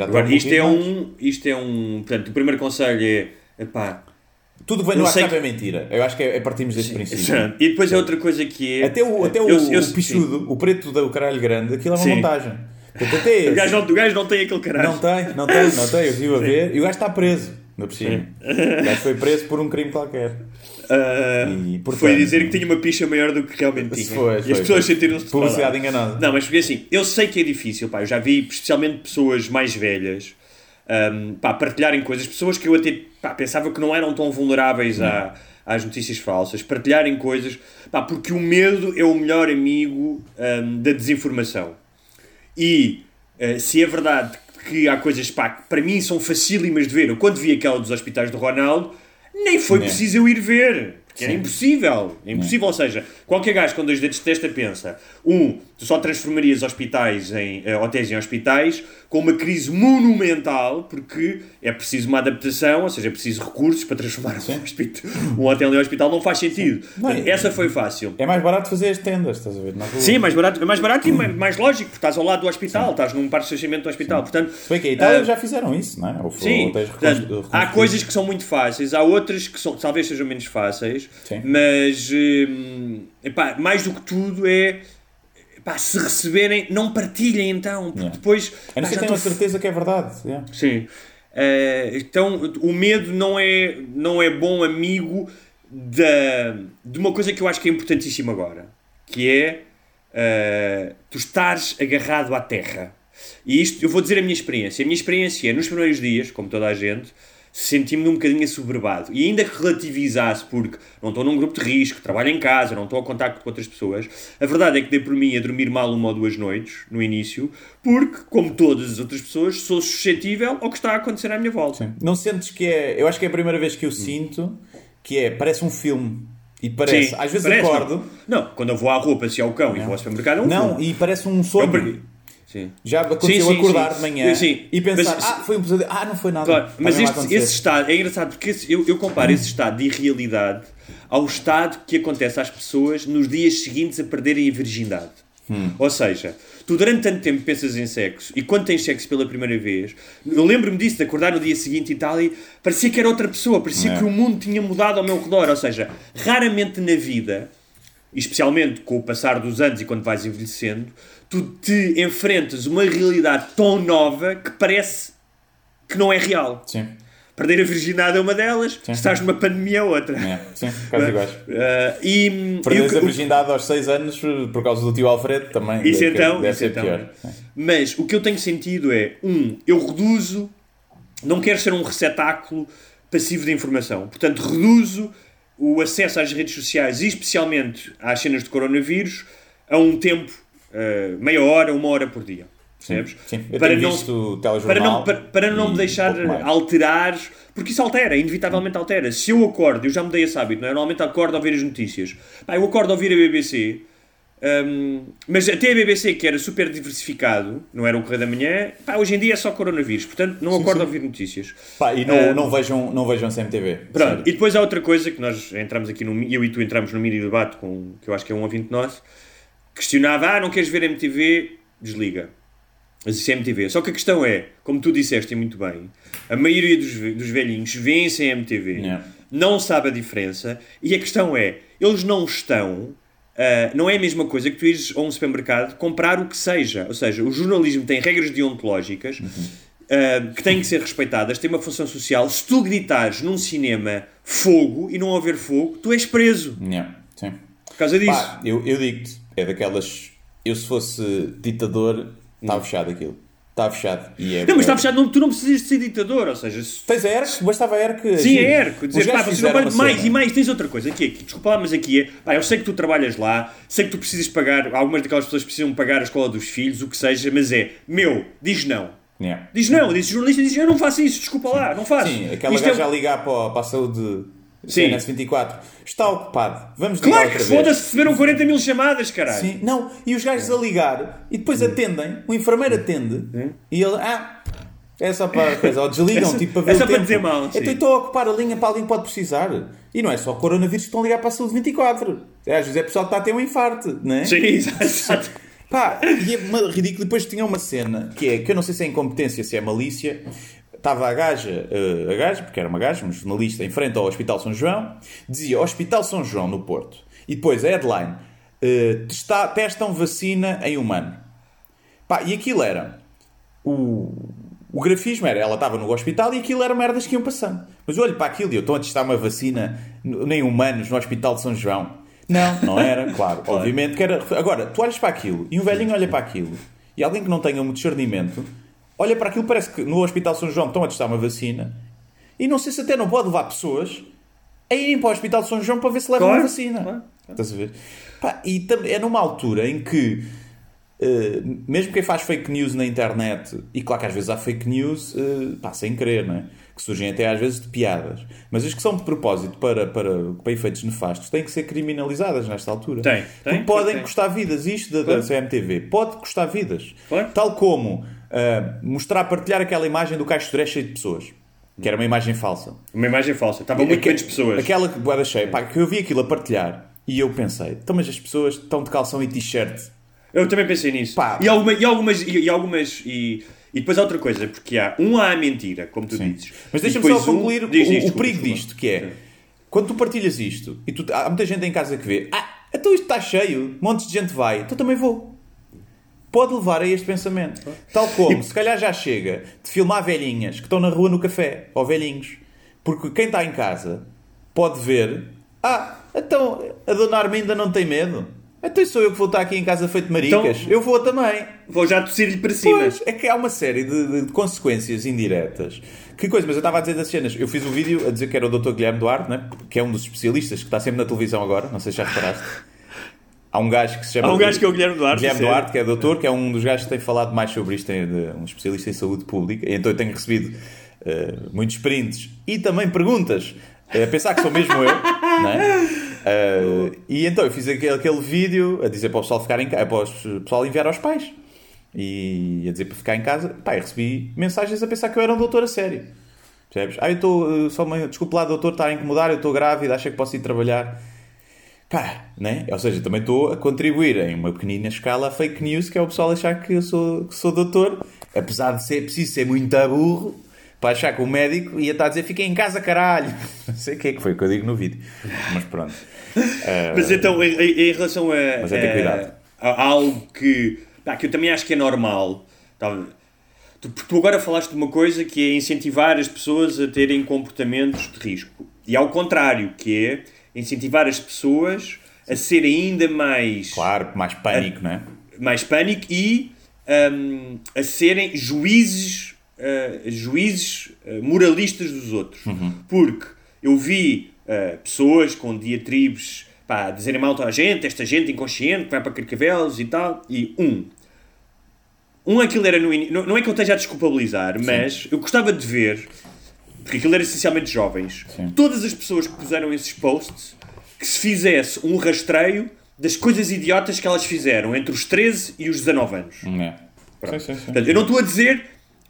Agora, isto é mais. um. Isto é um. Portanto, o primeiro conselho é. Epá, Tudo que vem no eu WhatsApp que- é mentira. Eu acho que é, é partimos desse princípio. E depois é outra coisa que é. Até o, até o, Eu- eu- o pichudo, o preto do caralho grande, aquilo é uma Sim. montagem. Portanto, até (laughs) O gajo, não, o gajo não tem aquele caralho. Não tem, não tem, não tem. Eu estive a ver. E o gajo está preso, cima. O gajo foi preso por um crime qualquer. Ah, E, portanto, foi dizer que tinha uma picha maior do que realmente tinha. Foi, e as pessoas sentiram-se Publicidade enganosa. Não, mas porque assim, eu sei que é difícil, pá. Eu já vi, especialmente pessoas mais velhas, ahm, pá, partilharem coisas. Pessoas que eu até pá, pensava que não eram tão vulneráveis à- às notícias falsas. Partilharem coisas, pá, porque o medo é o melhor amigo ahm, da desinformação. E eh, se é verdade que há coisas pá, que para mim são facílimas de ver, eu quando vi aquela dos hospitais do Ronaldo, nem foi Né. preciso eu ir ver. Porque era Sim. impossível. É impossível. Ou seja, qualquer gajo com dois dedos de testa pensa: um, tu só transformarias hospitais em eh, hotéis em hospitais com uma crise monumental, porque é preciso uma adaptação, ou seja, é preciso recursos para transformar um, hospital, um hotel em hospital. Não faz sentido. Não, é- Essa foi fácil. É mais barato fazer as tendas, estás a ver? Rua. Sim, é mais barato, é mais barato e mais, mais lógico, porque estás ao lado do hospital, estás num parque de estacionamento do hospital. Portanto, Se bem que a Itália ah, já fizeram isso, não é? Ou Sim, hotéis portanto, há coisas que são muito fáceis, há outras que são, talvez sejam menos fáceis, Sim. mas hum, epá, mais do que tudo é epá, se receberem, não partilhem então, porque Yeah. depois. A não pá, ser tenham a certeza que é verdade. yeah. Sim. Eh, então o medo não é, não é bom amigo da, de uma coisa que eu acho que é importantíssima agora, que é eh, tu estares agarrado à terra. E isto, eu vou dizer a minha experiência. A minha experiência é, nos primeiros dias, como toda a gente, senti-me um bocadinho assoberbado. E ainda que relativizasse, porque não estou num grupo de risco, trabalho em casa, não estou a contacto com outras pessoas, a verdade é que dei por mim a dormir mal uma ou duas noites, no início, porque, como todas as outras pessoas, sou suscetível ao que está a acontecer à minha volta. Não sentes que é. Eu acho que é a primeira vez que eu sinto que é. Parece um filme. E parece. Sim, às vezes parece, acordo. Não. não, quando eu vou à rua passear o cão e vou ao supermercado, é um Não, filme. e parece um É sonho. per- Sim. Já aconteceu Sim, sim, acordar sim. de manhã e pensar, Mas- ah, foi um pesadelo. Ah, não foi nada. Claro, mas este, esse estado é engraçado porque esse- eu, eu comparo esse estado de irrealidade ao estado que acontece às pessoas nos dias seguintes a perderem a virgindade. Hum. Ou seja, tu durante tanto tempo pensas em sexo e quando tens sexo pela primeira vez, eu lembro-me disso, de acordar no dia seguinte e tal, e parecia que era outra pessoa, parecia É. que o mundo tinha mudado ao meu redor. Ou seja, raramente na vida, especialmente com o passar dos anos e quando vais envelhecendo, tu te enfrentas uma realidade tão nova que parece que não é real. Sim. Perder a virgindade é uma delas, estás numa pandemia é outra. É, sim, quase iguais. Uh, e, que- a virgindade aos 6 anos por causa do tio Alfredo também. Isso deve, então, deve isso ser então. pior. Mas o que eu tenho sentido é, um, eu reduzo, não quero ser um receptáculo passivo de informação. Portanto, reduzo o acesso às redes sociais e especialmente às cenas de coronavírus a um tempo, uh, meia hora, uma hora por dia. Percebes? Sim, eu para, não, para não para, para não me deixar alterar, porque isso altera, inevitavelmente altera. Se eu acordo, eu já mudei esse hábito, não é? Normalmente acordo a ouvir as notícias. Pá, eu acordo a ouvir a BBC, um, mas até a BBC, que era super diversificado, não era o Correio da Manhã, pá, hoje em dia é só coronavírus, portanto não sim, acordo sim. a ouvir notícias. Pá, e não, um, não, vejam, não vejam CMTV. Pronto, sério. e depois há outra coisa que nós entramos aqui, no, eu e tu entramos no mini debate, com, que eu acho que é um ouvinte nosso, questionava, ah, não queres ver MTV? Desliga. Mas isso é MTV. Só que a questão é, como tu disseste muito bem, a maioria dos, dos velhinhos vêem sem MTV, yeah. não sabe a diferença, e a questão é, eles não estão Uh, não é a mesma coisa que tu ires a um supermercado comprar o que seja. Ou seja, o jornalismo tem regras deontológicas uhum. uh, que têm que ser respeitadas, tem uma função social. Se tu gritares num cinema fogo e não houver fogo, tu és preso. Yeah, sim. Por causa disso. Pá, eu, eu digo-te, é daquelas. Eu, se fosse ditador, hum. fechado aquilo. Está fechado. E é, não, mas está fechado, não, tu não precisas de ser ditador, ou seja... Se... Tens a ERC, bastava a ERC... Sim, a ERC. Dizer, pá, você não pode mais e mais, tens outra coisa, aqui, aqui, desculpa lá, mas aqui é, pá, eu sei que tu trabalhas lá, sei que tu precisas pagar, algumas daquelas pessoas precisam pagar a escola dos filhos, o que seja, mas é, meu, diz não. Yeah. Diz não, diz jornalista, diz, eu não faço isso, desculpa Sim. lá, não faço. Sim, aquela Isto gaja é... a ligar para, para a saúde Sim. CNS 24. Está ocupado. Vamos ligar claro que foda-se, receberam 40 mil chamadas, caralho. Sim. Não, e os gajos a ligar e depois atendem, o enfermeiro atende e ele, ah, é só para coisa, ou desligam, essa, tipo para ver é só o para tempo. dizer mal. Sim. Então estou a ocupar a linha para alguém que pode precisar. E não é só coronavírus que estão a ligar para a saúde 24. É, às vezes é pessoal que está a ter um infarto, não é? Sim, (laughs) exato. Pá, e é ridículo. Depois tinha uma cena que é que eu não sei se é incompetência, se é malícia, estava a gaja, uh, a gaja, porque era uma gaja, um jornalista, em frente ao Hospital São João, dizia Hospital São João, no Porto. E depois a headline: uh, testa, testam vacina em humano. Pá, e aquilo era. O, o grafismo era, ela estava no hospital e aquilo era merdas que iam passando. Mas olho para aquilo e eu estou a testar uma vacina nem humanos no Hospital de São João. Não, (laughs) não era, claro. Obviamente que era. Agora, tu olhas para aquilo e um velhinho olha para aquilo e alguém que não tenha muito discernimento olha para aquilo, parece que no Hospital São João estão a testar uma vacina e não sei se até não pode levar pessoas a irem para o Hospital São João para ver se levam claro, uma vacina. Claro. Estás a ver? Pá, e é numa altura em que, uh, mesmo quem faz fake news na internet, e claro que às vezes há fake news, uh, pá, sem querer, não é? que surgem até às vezes de piadas, mas as que são de propósito para, para, para efeitos nefastos têm que ser criminalizadas nesta altura. Tem, tem Porque podem tem. custar vidas. Isto da, claro. da CMTV pode custar vidas. Claro. Tal como uh, mostrar, partilhar aquela imagem do Caixo de cheio de pessoas. Que era uma imagem falsa. Uma imagem falsa. Estavam muito menos pessoas. Aquela que boa cheia. Pá, que eu vi aquilo a partilhar e eu pensei, então mas as pessoas estão de calção e t-shirt. Eu também pensei nisso. Pá, e, alguma, e algumas... E, e algumas e, e depois há outra coisa, porque há um há a mentira, como tu Sim. dizes. Mas deixa-me só concluir um, diz, o, o, perigo disto, que é... Sim. Quando tu partilhas isto, e tu, há muita gente em casa que vê, ah, então isto está cheio, montes de gente vai, então também vou pode levar a este pensamento. Tal como, se calhar já chega de filmar velhinhas que estão na rua no café, ou velhinhos, porque quem está em casa pode ver, ah, então a dona Arminda não tem medo. Então sou eu que vou estar aqui em casa feito maricas. Então, eu vou também. Vou já tossir-lhe para cima. Pois, é que há uma série de, de, consequências indiretas. Que coisa, mas eu estava a dizer das cenas. Eu fiz um vídeo a dizer que era o Dr. Guilherme Duarte, né? que é um dos especialistas que está sempre na televisão agora. Não sei se já reparaste. (laughs) Há um gajo que se chama. Há um gajo que é o Guilherme Duarte. Guilherme Duarte, que é doutor, que é um dos gajos que tem falado mais sobre isto, é um especialista em saúde pública. E então eu tenho recebido uh, muitos prints e também perguntas, uh, a pensar que sou mesmo eu, não é? Uh, e então eu fiz aquele, aquele vídeo a dizer para o pessoal ficar em casa, para o pessoal enviar aos pais. E a dizer para ficar em casa. Pá, recebi mensagens a pensar que eu era um doutor a sério. Percebes? Ah, eu estou. Só uma, desculpe lá, doutor, está a incomodar, eu estou grávida, acha que posso ir trabalhar pá, né? Ou seja, também estou a contribuir em uma pequenina escala a fake news, que é o pessoal achar que eu sou, que sou doutor, apesar de ser preciso ser muito burro para achar que o médico ia estar a dizer fiquem em casa, caralho. (laughs) Não sei o que é que foi que eu digo no vídeo, mas pronto. Uh, (laughs) mas então, em, em relação a, mas é a, a, algo que, pá, que eu também acho que é normal, tá, tu, tu agora falaste de uma coisa que é incentivar as pessoas a terem comportamentos de risco. E ao contrário, que é incentivar as pessoas a ser ainda mais. Claro, mais pânico, a, não é? Mais pânico e um, a serem juízes, uh, juízes uh, moralistas dos outros. Uhum. Porque eu vi uh, pessoas com diatribes pá, dizerem mal a gente, esta gente inconsciente que vai para Carcavelos e tal. E um, um aquilo era no início. Não, não é que eu esteja a desculpabilizar, mas eu gostava de ver, porque aquilo era essencialmente jovens, todas as pessoas que puseram esses posts, que se fizesse um rastreio das coisas idiotas que elas fizeram entre os 13 e os 19 anos. É. Pronto. Sim, sim, sim. Portanto, eu não estou a dizer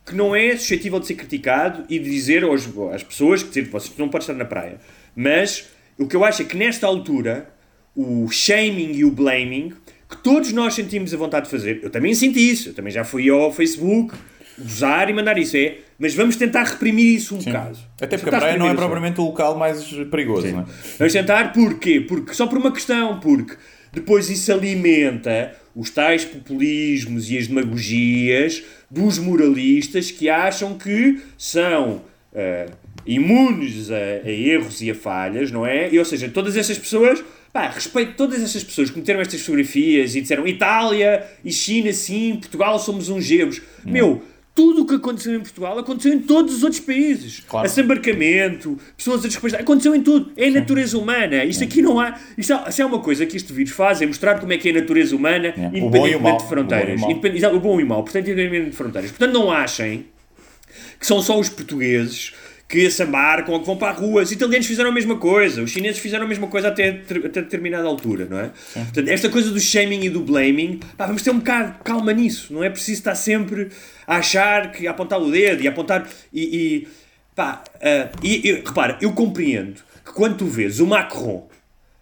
que não é suscetível de ser criticado e de dizer aos, às pessoas que dizer, vocês não podem estar na praia. Mas o que eu acho é que nesta altura o shaming e o blaming que todos nós sentimos a vontade de fazer. Eu também senti isso. Eu também já fui ao Facebook usar e mandar isso. É, mas vamos tentar reprimir isso um bocado. Até porque a praia não é propriamente o local mais perigoso, não é? Vamos tentar porquê? Porque, só por uma questão, porque depois isso alimenta os tais populismos e as demagogias dos moralistas que acham que são ah, imunes a, a erros e a falhas, não é? E, ou seja, todas essas pessoas, pá, respeito todas essas pessoas que meteram estas fotografias e disseram Itália e China sim, Portugal somos uns gebos. Meu, tudo o que aconteceu em Portugal aconteceu em todos os outros países. Claro. Assambarcamento, pessoas a desrespeitar, aconteceu em tudo. É a natureza humana. Isto aqui não há. Isto é, se é uma coisa que este vídeo faz, é mostrar como é que é a natureza humana, mau. independentemente de fronteiras. O bom e. Independ- o bom e o mau, portanto, independentemente de fronteiras. Portanto, não achem que são só os portugueses que assambarcam ou que vão para a rua. Os italianos fizeram a mesma coisa, os chineses fizeram a mesma coisa até, até determinada altura, não é? Portanto, esta coisa do shaming e do blaming, pá, vamos ter um bocado de calma nisso. Não é preciso estar sempre a achar que a apontar o dedo e a apontar. E, e, pá, ah, e, e repara, eu compreendo que quando tu vês o Macron,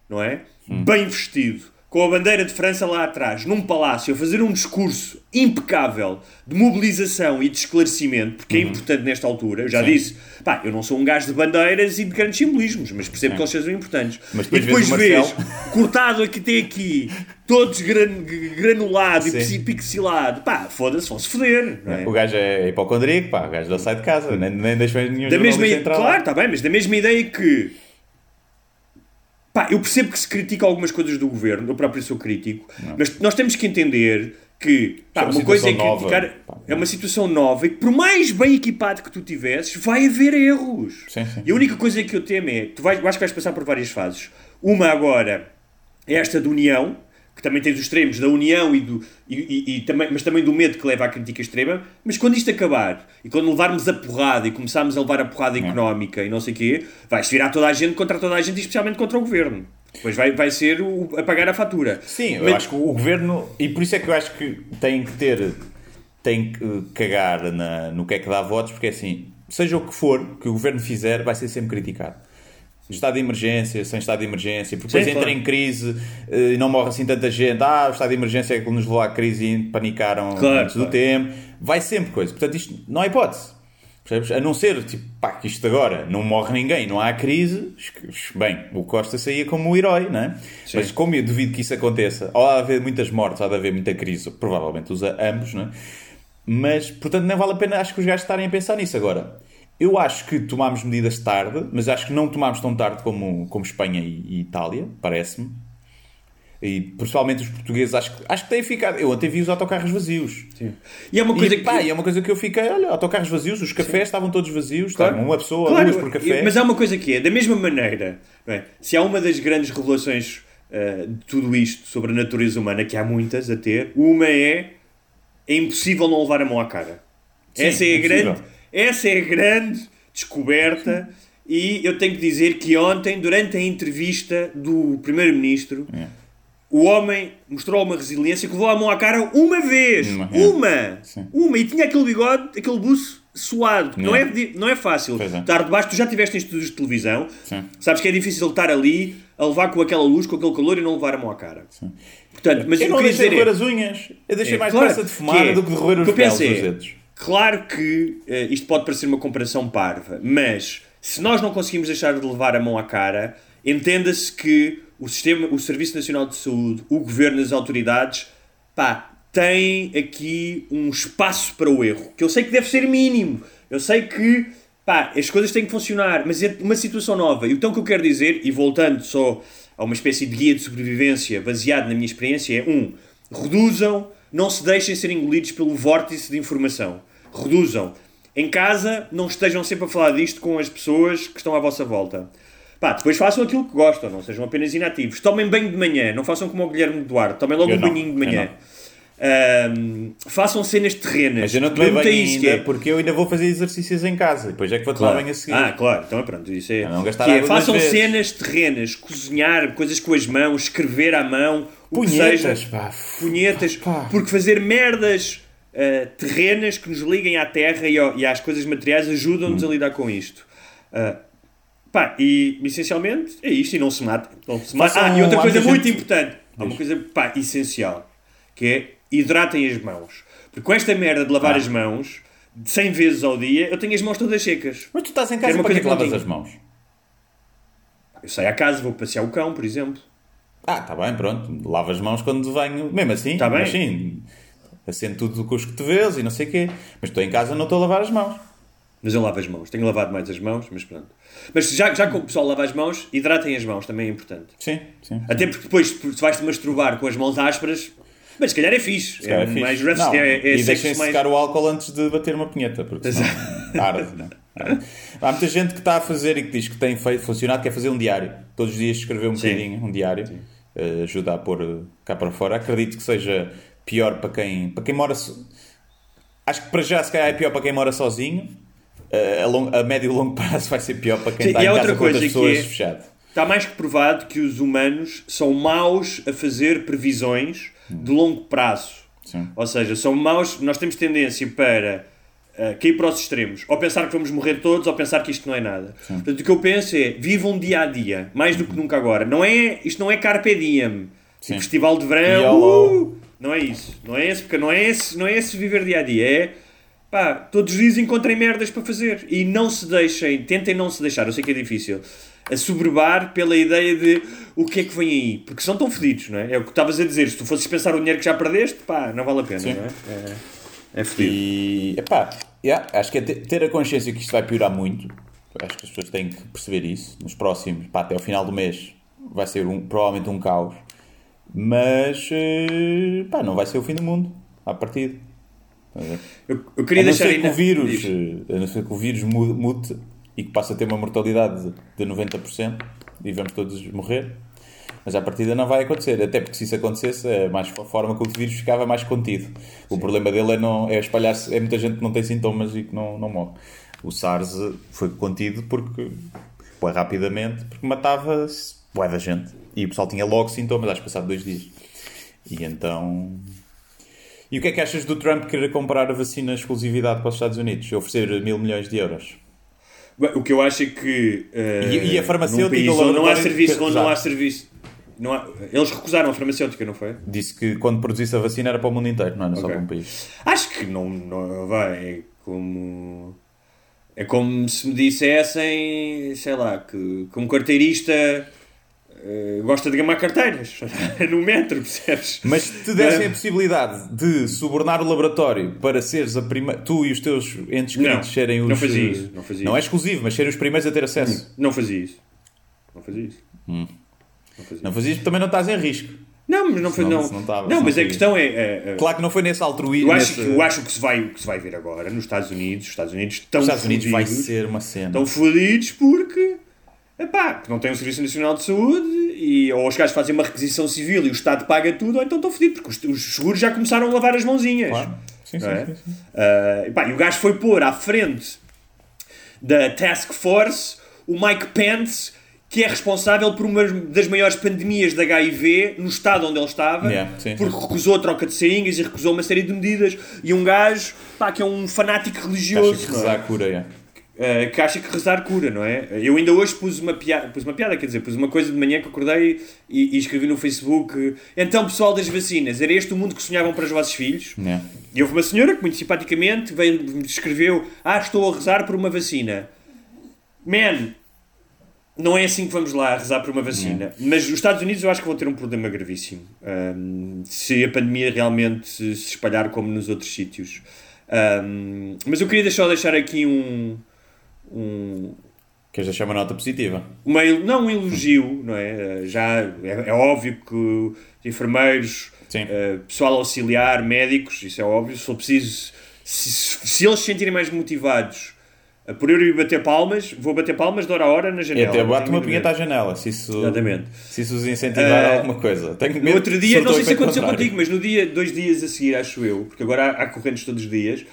não é? Bem vestido, com a bandeira de França lá atrás, num palácio, a fazer um discurso impecável de mobilização e de esclarecimento, porque Uhum. é importante nesta altura. Eu já disse, pá, eu não sou um gajo de bandeiras e de grandes simbolismos, mas percebo que eles sejam importantes. Mas e depois depois vês Marcelo. (laughs) cortado aqui até aqui, todo desgran- granulado e Sim. pixi- pixelado, pá, foda-se, vão-se foder. É? O gajo é hipocondríaco, pá, o gajo não sai de casa, nem, nem deixa nenhum da mesma. Claro, está bem, mas da mesma ideia que. Pá, eu percebo que se critica algumas coisas do governo, eu próprio sou crítico, mas nós temos que entender que pá, É uma uma coisa é criticar. Pá, é uma situação nova e que, por mais bem equipado que tu tivesses, vai haver erros. Sim, sim. E a única coisa que eu temo é: tu vais, eu acho que vais passar por várias fases. Uma agora é esta de união, que também tens os extremos da união e do, e, e- e também, mas também do medo que leva à crítica extrema. Mas quando isto acabar e quando levarmos a porrada e começarmos a levar a porrada económica e não sei o quê, vai-se virar toda a gente contra toda a gente e especialmente contra o governo. Depois vai, vai ser o, a pagar a fatura. Sim, eu Mas- acho que o governo, e por isso é que eu acho que tem que ter, tem que eh, cagar na- no que é que dá votos, porque é assim, seja o que for que o governo fizer, vai ser sempre criticado. Estado de emergência, sem estado de emergência, porque depois Sim, entra claro. em crise eh, e não morre assim tanta gente. Ah, o estado de emergência é que nos levou à crise e panicaram Claro, antes do claro. tempo. Vai sempre coisa. Portanto, isto não há hipótese. Percebes? A não ser, tipo, pá, que isto agora não morre ninguém, não há crise, bem, o Costa saía como o herói, não é? Mas como eu duvido que isso aconteça, ou há de haver muitas mortes, há de haver muita crise, provavelmente usa ambos, não é? Mas, portanto, não vale a pena, acho que os gajos estarem a pensar nisso agora. Eu acho que tomámos medidas tarde, mas acho que não tomámos tão tarde como, como Espanha e, e Itália, parece-me. E principalmente os portugueses, acho que, acho que têm ficado. Eu ontem vi os autocarros vazios. E é uma coisa e, que. pá, é uma coisa que eu fiquei, olha, autocarros vazios, os cafés estavam todos vazios, Claro. uma pessoa, Claro, duas por café. Mas há uma coisa que é, da mesma maneira, é? se há uma das grandes revelações ah, de tudo isto sobre a natureza humana, que há muitas a ter, uma é é impossível não levar a mão à cara. Sim, essa, é a impossível. grande, essa é a grande descoberta. E eu tenho que dizer que ontem, durante a entrevista do Primeiro-Ministro, É. o homem mostrou uma resiliência que levou a mão à cara uma vez. Uma, Uma! é. Sim. Uma! E tinha aquele bigode, aquele buço suado. Não, É. é, di- não é fácil. É. Estar debaixo, tu já estiveste em estúdios de televisão, Sim. sabes que é difícil estar ali a levar com aquela luz, com aquele calor e não levar a mão à cara. Portanto, mas eu eu não deixei dizer. roer é- as unhas. Eu deixei é, mais claro, pressa de fumar que é, do que de roer os pelos dos é, dedos. Claro que eh, isto pode parecer uma comparação parva, mas se nós não conseguimos deixar de levar a mão à cara, entenda-se que o sistema, o Serviço Nacional de Saúde, o governo, as autoridades, pá, têm aqui um espaço para o erro, que eu sei que deve ser mínimo. Eu sei que pá, as coisas têm que funcionar, mas é uma situação nova. E então o que eu quero dizer, e voltando só a uma espécie de guia de sobrevivência baseado na minha experiência, é um, reduzam, não se deixem ser engolidos pelo vórtice de informação. Reduzam. Em casa, não estejam sempre a falar disto com as pessoas que estão à vossa volta. Pá, depois façam aquilo que gostam, não sejam apenas inativos. Tomem banho de manhã, não façam como o Guilherme Duarte, tomem logo Eu um não, banhinho de manhã. Ahm, façam cenas terrenas. Mas eu não tomei banho ainda é- porque eu ainda vou fazer exercícios em casa. Depois é que vou tomar Claro. banho a seguir. Ah, claro, então pronto, isso é. Não que é, façam cenas terrenas, cozinhar, coisas com as mãos, escrever à mão, o que Punhetas, seja. pá. punhetas, Pá. porque fazer merdas ah, terrenas que nos liguem à terra e, ao- e às coisas materiais ajudam-nos a Hum. lidar com isto. Ah, pá, e essencialmente é isto, e não se matem. Não se. Façam- Ah, e outra coisa muita muito gente- importante, há uma coisa pá, essencial, que é hidratem as mãos. Porque com esta merda de lavar Ah. as mãos 100 vezes ao dia, eu tenho as mãos todas secas. Mas tu estás em casa uma para é coisa que que lavas as mãos? Eu saio à casa, vou passear o cão, por exemplo. Ah, está bem, pronto. Lava as mãos quando venho. Mesmo assim, Tá bem. mas sim. Acendo tudo com os cotovelos e não sei o quê. Mas estou em casa não estou a lavar as mãos. Mas eu lavo as mãos. Tenho lavado mais as mãos, mas pronto. Mas já, já que o pessoal lava as mãos, hidratem as mãos, também é importante. Sim, sim. Até porque depois se vais-te masturbar com as mãos ásperas, mas se calhar é fixe. Se calhar é fixe. mais rough, Não, é, é e deixem mais... secar o álcool antes de bater uma punheta, porque (laughs) arde, não é? Arde. Há muita gente que está a fazer e que diz que tem feito, funcionado, que é fazer um diário. Todos os dias escrever um Sim. bocadinho, um diário. Eh, ajuda a pôr eh, cá para fora. Acredito que seja pior para quem, para quem mora... so- Acho que para já se calhar é pior para quem mora sozinho. Eh, a, long- a médio e longo (laughs) prazo vai ser pior para quem Sim, está e em casa outra com coisa pessoas é- fechado. Está mais que provado que os humanos são maus a fazer previsões de longo prazo. Sim. Ou seja, são maus, nós temos tendência para uh, cair para os extremos. Ou pensar que vamos morrer todos, ou pensar que isto não é nada. Portanto, o que eu penso é, vivam dia a dia, mais do que nunca agora. Não é, isto não é carpe diem. Sim. Festival de verão. Uh, não é isso. Não é esse, porque não é esse, não é esse viver dia a dia. É, pá, todos os dias encontrem merdas para fazer. E não se deixem, tentem não se deixar, eu sei que é difícil, a soberbar pela ideia de o que é que vem aí. Porque são tão fedidos, não é? É o que estavas a dizer. Se tu fosses pensar o dinheiro que já perdeste, pá, não vale a pena, Sim. não é? É, é fedido. E epá, yeah, acho que é te- ter a consciência que isto vai piorar muito. Acho que as pessoas têm que perceber isso. Nos próximos, pá, até ao final do mês, vai ser um, provavelmente um caos. Mas eh, pá, não vai ser o fim do mundo à partida. Eu, eu queria a não deixar ser que o vírus, eh, a não ser que o vírus mu- mute e que passe a ter uma mortalidade de 90% e vamos todos morrer. Mas à partida não vai acontecer, até porque se isso acontecesse, é mais a forma que o vírus ficava mais contido. O problema dele é, não, é espalhar-se, é muita gente que não tem sintomas e que não, não morre. O SARS foi contido porque, bué rapidamente, porque matava bué da gente. E o pessoal tinha logo sintomas, acho que passado dois dias. E então... E o que é que achas do Trump querer comprar a vacina exclusividade para os Estados Unidos e oferecer mil milhões de euros? Bem, O que eu acho é que. eh, E- e a farmacêutica, onde não há serviço. Onde não há serviço não há- eles recusaram a farmacêutica, não foi? Disse que quando produzisse a vacina era para o mundo inteiro, não era só Ok. para um país. Acho que não, não vai. É como. É como se me dissessem, sei lá, que, que um carteirista eh, gosta de gamar carteiras (laughs) no metro, percebes? Mas se te dessem Não. a possibilidade de subornar o laboratório para seres a primeira, tu e os teus entes Não, queridos serem os. não fazia eh, isso, não fazia Não é isso. exclusivo, mas serem os primeiros a ter acesso. Não fazia isso. Não fazia isso. Não fazia Não fazias porque também não estás em risco. Não, mas não foi. Não, se não estava, não mas não a questão é. é- é- Claro que não foi nesse altruísmo. eu, acho nesse... que, eu acho que se vai, o que se vai ver agora nos Estados Unidos, os Estados Unidos estão Os Estados Unidos vai ser uma cena. estão fodidos porque epá, porque não tem um Serviço Nacional de Saúde e, ou os gajos fazem uma requisição civil e o Estado paga tudo, ou então estão fodidos, porque os, os seguros já começaram a lavar as mãozinhas. Claro. Sim, sim, é? sim, sim. Ah, epá, e o gajo foi pôr à frente da Task Force o Mike Pence, que é responsável por uma das maiores pandemias de HIV no estado onde ele estava, Yeah, sim, porque sim. recusou a troca de seringas e recusou uma série de medidas. E um gajo pá, que é um fanático religioso. Acho que é? rezar a cura, é. Uh, que acha que rezar cura, não é? Eu ainda hoje pus uma piada, pus uma piada, quer dizer, pus uma coisa de manhã que acordei e, e escrevi no Facebook. Então, pessoal das vacinas, era este o mundo que sonhavam para os vossos filhos? É. E houve uma senhora que, muito simpaticamente, veio, me escreveu: Ah, estou a rezar por uma vacina. Man, não é assim que vamos lá rezar por uma vacina. Mas os Estados Unidos eu acho que vão ter um problema gravíssimo. Um, se a pandemia realmente se se espalhar como nos outros sítios. Um, mas eu queria só deixar aqui um. Um Queres deixar uma nota positiva? uma, não um elogio, não é? Uh, Já é, é óbvio que os enfermeiros, uh, pessoal auxiliar, médicos, isso é óbvio. Se for preciso, se, se eles se sentirem mais motivados Uh, Por eu ir bater palmas, vou bater palmas de hora a hora na E janela. até tenho uma pinheta à janela, se isso, Exatamente. se isso os incentivar Ah, a alguma coisa. Tenho No outro dia, não sei se aconteceu contrário. contigo, mas no dia, dois dias a seguir, acho eu, porque agora há, há correntes todos os dias.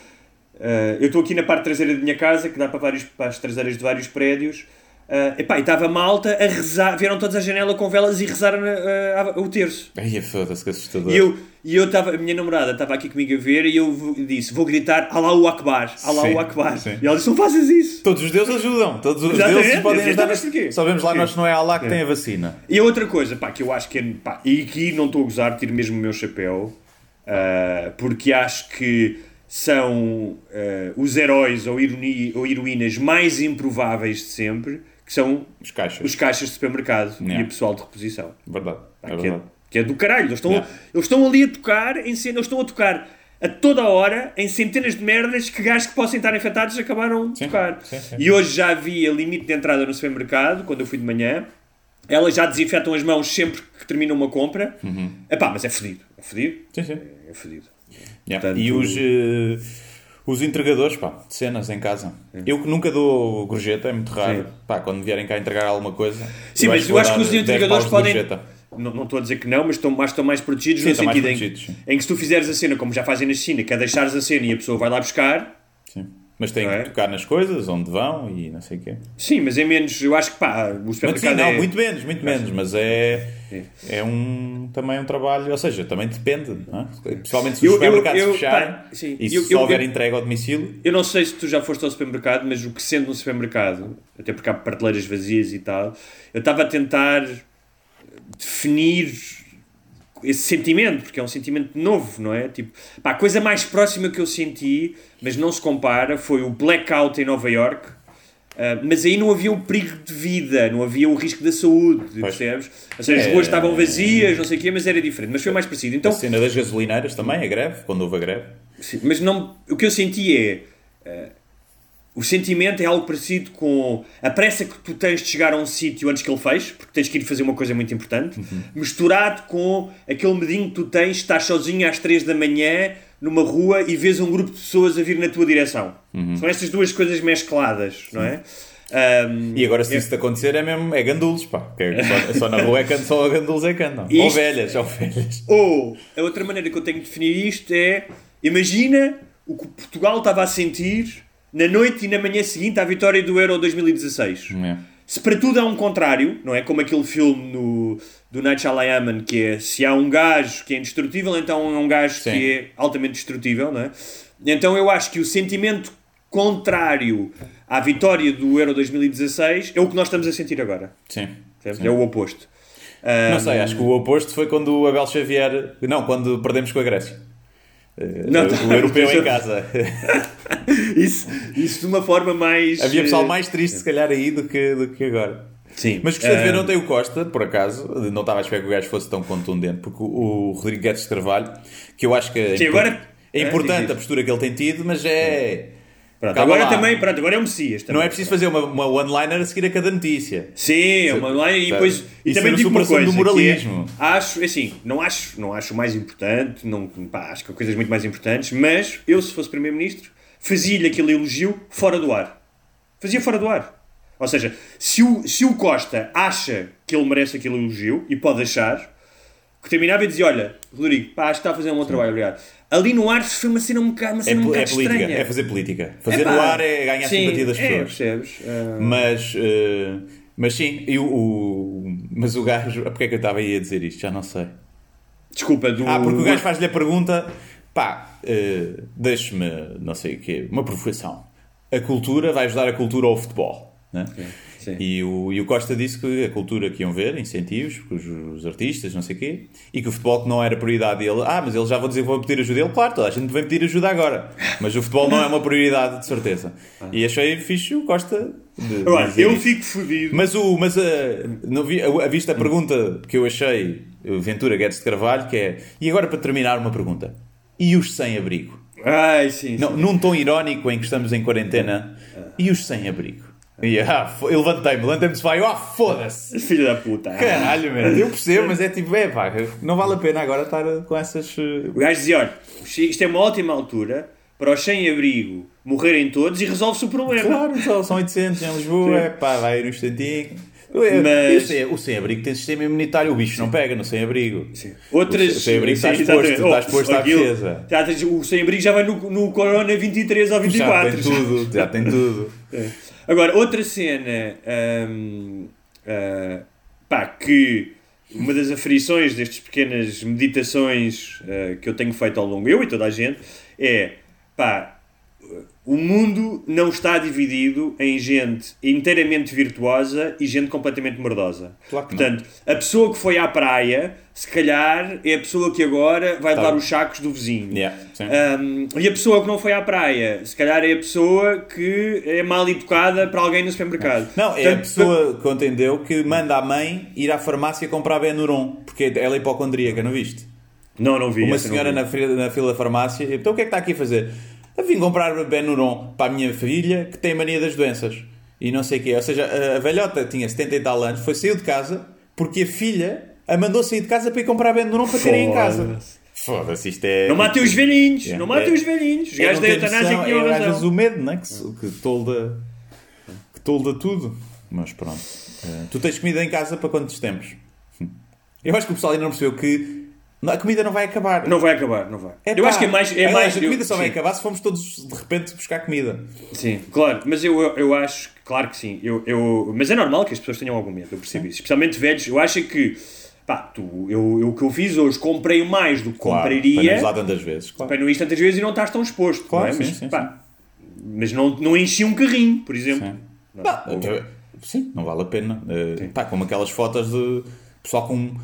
Uh, eu estou aqui na parte traseira da minha casa, que dá para, vários, para as traseiras de vários prédios. Uh, epá, e estava malta a rezar, vieram todos à janela com velas e rezaram uh, o terço. Ai, foda-se, que assustador. E eu, e eu estava, a minha namorada estava aqui comigo a ver e eu disse: Vou gritar Allahu Akbar, Allahu Sim, Akbar. sim. E ela disse: Não fazes isso. Todos os deuses ajudam, todos os Exatamente, deuses podem ajudar. "Mas porquê?" Só vemos lá nós não é Allah que tem a vacina. E outra coisa, pá, que eu acho que é. Pá, e aqui não estou a gozar, tiro mesmo o meu chapéu, ah, porque acho que são ah, os heróis ou, ironi, ou heroínas mais improváveis de sempre, que são Os caixas. os caixas de supermercado Yeah. e o pessoal de reposição. Verdade. Pá, É que, é, verdade. que é do caralho. Eles estão, Yeah. eles estão ali a tocar em cena, eles estão a tocar a toda hora em centenas de merdas que gajos que possam estar infectados acabaram de Sim, tocar. sim, sim. E hoje já havia limite de entrada no supermercado, quando eu fui de manhã. Elas já desinfetam as mãos sempre que terminam uma compra. Uhum. Epá, mas é fedido. É fedido. É fedido. Yeah. Portanto- E os, eh, os entregadores, pá, de cenas em casa. Eu que nunca dou gorjeta, é muito raro. Sim. Pá, quando vierem cá entregar alguma coisa. Sim, mas eu vou acho que os 10 entregadores podem. Não, não estou a dizer que não, mas estão, mas estão mais protegidos Sim, no sentido em, protegidos, sim. em que se tu fizeres a cena como já fazem na China, que é deixares a cena e a pessoa vai lá buscar. Mas têm é? que tocar nas coisas, onde vão e não sei o quê. Sim, mas é menos. Eu acho que pá, o Mas, supermercado sim, não, é. muito menos, muito menos, mas é, é um, também um trabalho, ou seja, também depende, não é? principalmente se os eu- supermercados eu- fecharem pá, sim. e se Eu- houver entrega ao domicílio, Eu não sei se tu já foste ao supermercado, mas o que sendo um supermercado, até porque há prateleiras vazias e tal, eu estava a tentar definir esse sentimento, porque é um sentimento novo, não é? Tipo, pá, a coisa mais próxima que eu senti, mas não se compara, foi o blackout em Nova York. Ah, mas aí não havia o perigo de vida, não havia o risco da saúde, percebes? Ou seja, as É. ruas estavam vazias, não sei o quê, mas era diferente. Mas foi mais parecido. Então, a cena das gasolineiras também, a greve, quando houve a greve. Sim, mas não, o que eu senti é. eh, o sentimento é algo parecido com a pressa que tu tens de chegar a um sítio antes que ele feche, porque tens que ir fazer uma coisa muito importante, misturado com aquele medinho que tu tens, estás sozinho às 3 da manhã numa rua e vês um grupo de pessoas a vir na tua direção. São estas duas coisas mescladas, não é? Ahm, E agora se é- isso te acontecer é mesmo, é gandulos, pá. É só, só na rua é que só gandulos é que andam. Ou Isto- velhas, ou velhas. Ou a outra maneira que eu tenho de definir isto é: imagina o que Portugal estava a sentir na noite e na manhã seguinte à vitória do Euro 2016. É. Se para tudo há um contrário, não é? Como aquele filme no, do Night Shyamalan que é se há um gajo que é indestrutível, então é um gajo Sim. que é altamente destrutível, não é? Então eu acho que o sentimento contrário à vitória do Euro 2016 é o que nós estamos a sentir agora. Sim. Sim. É o oposto. Não sei, acho que o oposto foi quando o Abel Xavier. Não, quando perdemos com a Grécia. Eh, Não, o, tá. o europeu em (laughs) casa. (laughs) Isso, isso de uma forma mais. Havia pessoal eh, mais triste, se calhar, aí do que, do que agora. Sim. Mas gostei de ver Ah, ontem o Costa, por acaso. Não estava a esperar que o gajo fosse tão contundente, porque o, Rodrigo Guedes de Carvalho, que eu acho que é, Sim, impor- agora- é é, importante diz a postura que ele tem tido, mas é. Pronto, Calma agora lá. também, pronto, agora é um Messias. Também. Não é preciso fazer uma, uma one-liner a seguir a cada notícia. Sim, é uma lá e depois e Isso também era digo uma coisa do é, moralismo. acho assim não acho não acho o mais importante não pá, acho que há coisas muito mais importantes mas eu se fosse primeiro-ministro fazia-lhe aquele elogio fora do ar fazia fora do ar ou seja se o se o Costa acha que ele merece aquele elogio e pode achar que terminava e dizia olha Rodrigo pá, acho que está a fazer um bom trabalho obrigado ali no ar foi uma cena um bocado uma É, cena um po- é bocado política, estranha é fazer política. Fazer Epá, no ar é ganhar a sim, simpatia das é, pessoas. percebes Ah, Mas, eh, mas sim, e o, mas o gajo, porque é que eu estava aí a dizer isto? Já não sei. desculpa do Ah, porque o gajo faz-lhe a pergunta, pá, eh, deixe-me, não sei o quê, uma provocação. A cultura vai ajudar a cultura ao futebol, né? Sim. E o, e o Costa disse que a cultura que iam ver, incentivos, os, os artistas, não sei o quê, e que o futebol que não era prioridade dele. Ah, mas ele já vou dizer que vou pedir ajuda. Ele, claro, toda a gente vem pedir ajuda agora. Mas o futebol não é uma prioridade, de certeza. E achei fixe o Costa de, Agora, eu fico fodido Mas, o, mas a, não vi, a, a vista a pergunta que eu achei, Ventura Guedes de Carvalho, que é, e agora para terminar uma pergunta, e os sem-abrigo? Ai, sim, Não, sim. num tom irónico em que estamos em quarentena, e os sem-abrigo? E ah, fo- eu levantei-me, levantei-me do sofá e, ah, foda-se! (laughs) Filho da puta. Caralho, mano, eu percebo, mas é tipo, é pá, não vale a pena agora estar com essas. eh, O gajo dizia: olha, isto é uma ótima altura para os sem-abrigo morrerem todos e resolve-se o problema. Claro, só são 800 em Lisboa, Sim. é pá, vai no instantinho. Mas- O sem- O sem-abrigo tem sistema imunitário, o bicho não pega no sem-abrigo. Outras. O sem-abrigo está Sim, exposto, está exposto à aquilo- defesa. o sem-abrigo já vai no, no Corona 23 ou 24. Já tem tudo, já tem tudo. (laughs) É. Agora, outra cena hum, ah, pá, que uma das aferições destas pequenas meditações ah, que eu tenho feito ao longo, eu e toda a gente, é pá, o mundo não está dividido em gente inteiramente virtuosa e gente completamente merdosa. Claro que não. Portanto, a pessoa que foi à praia, se calhar, é a pessoa que agora vai Tá. levar os sacos do vizinho. Yeah. Um, e a pessoa que não foi à praia, se calhar é a pessoa que é mal educada para alguém no supermercado. Não, é a Portanto, pessoa que entendeu que manda a mãe ir à farmácia comprar Benuron, porque ela é hipocondríaca, não viste? Não, não vi. Uma senhora vi. na fila, na fila da farmácia, então o que é que está aqui a fazer? Eu vim comprar Benuron para a minha filha que tem mania das doenças e não sei o quê. Ou seja, a- velhota tinha 70 e tal anos, foi saiu de casa porque a filha a mandou sair de casa para ir comprar Benuron para terem em casa. Foda-se. Isto é. Não matem os velhinhos, Yeah. não matem É- os velhinhos. Os é gajos da eutanásia tinham é, às vezes razão. o medo, né? que, que tolda que tolda tudo. Mas pronto. Eh, tu tens comida em casa para quantos tempos? (laughs) Eu acho que o pessoal ainda não percebeu que a comida não vai acabar. Não vai acabar, não vai. É eu pá, acho que é mais. É aliás, mais a comida eu- só vai sim. acabar se formos todos de repente buscar comida. Sim, claro, mas eu, eu, eu acho, que- claro que sim, eu, eu, mas é normal que as pessoas tenham algum medo, eu percebo isso, especialmente velhos, eu acho que, pá, tu, eu, eu, o que eu fiz hoje, comprei mais do que Para não compraria, ir lá tantas vezes. Claro. para não ir tantas vezes e não estás tão exposto, Claro, não é? sim, mas, sim, pá, mas não, não enchi um carrinho, por exemplo. Sim. Não, Não, ou- sim, não vale a pena. Eh, pá, como aquelas fotos de pessoal com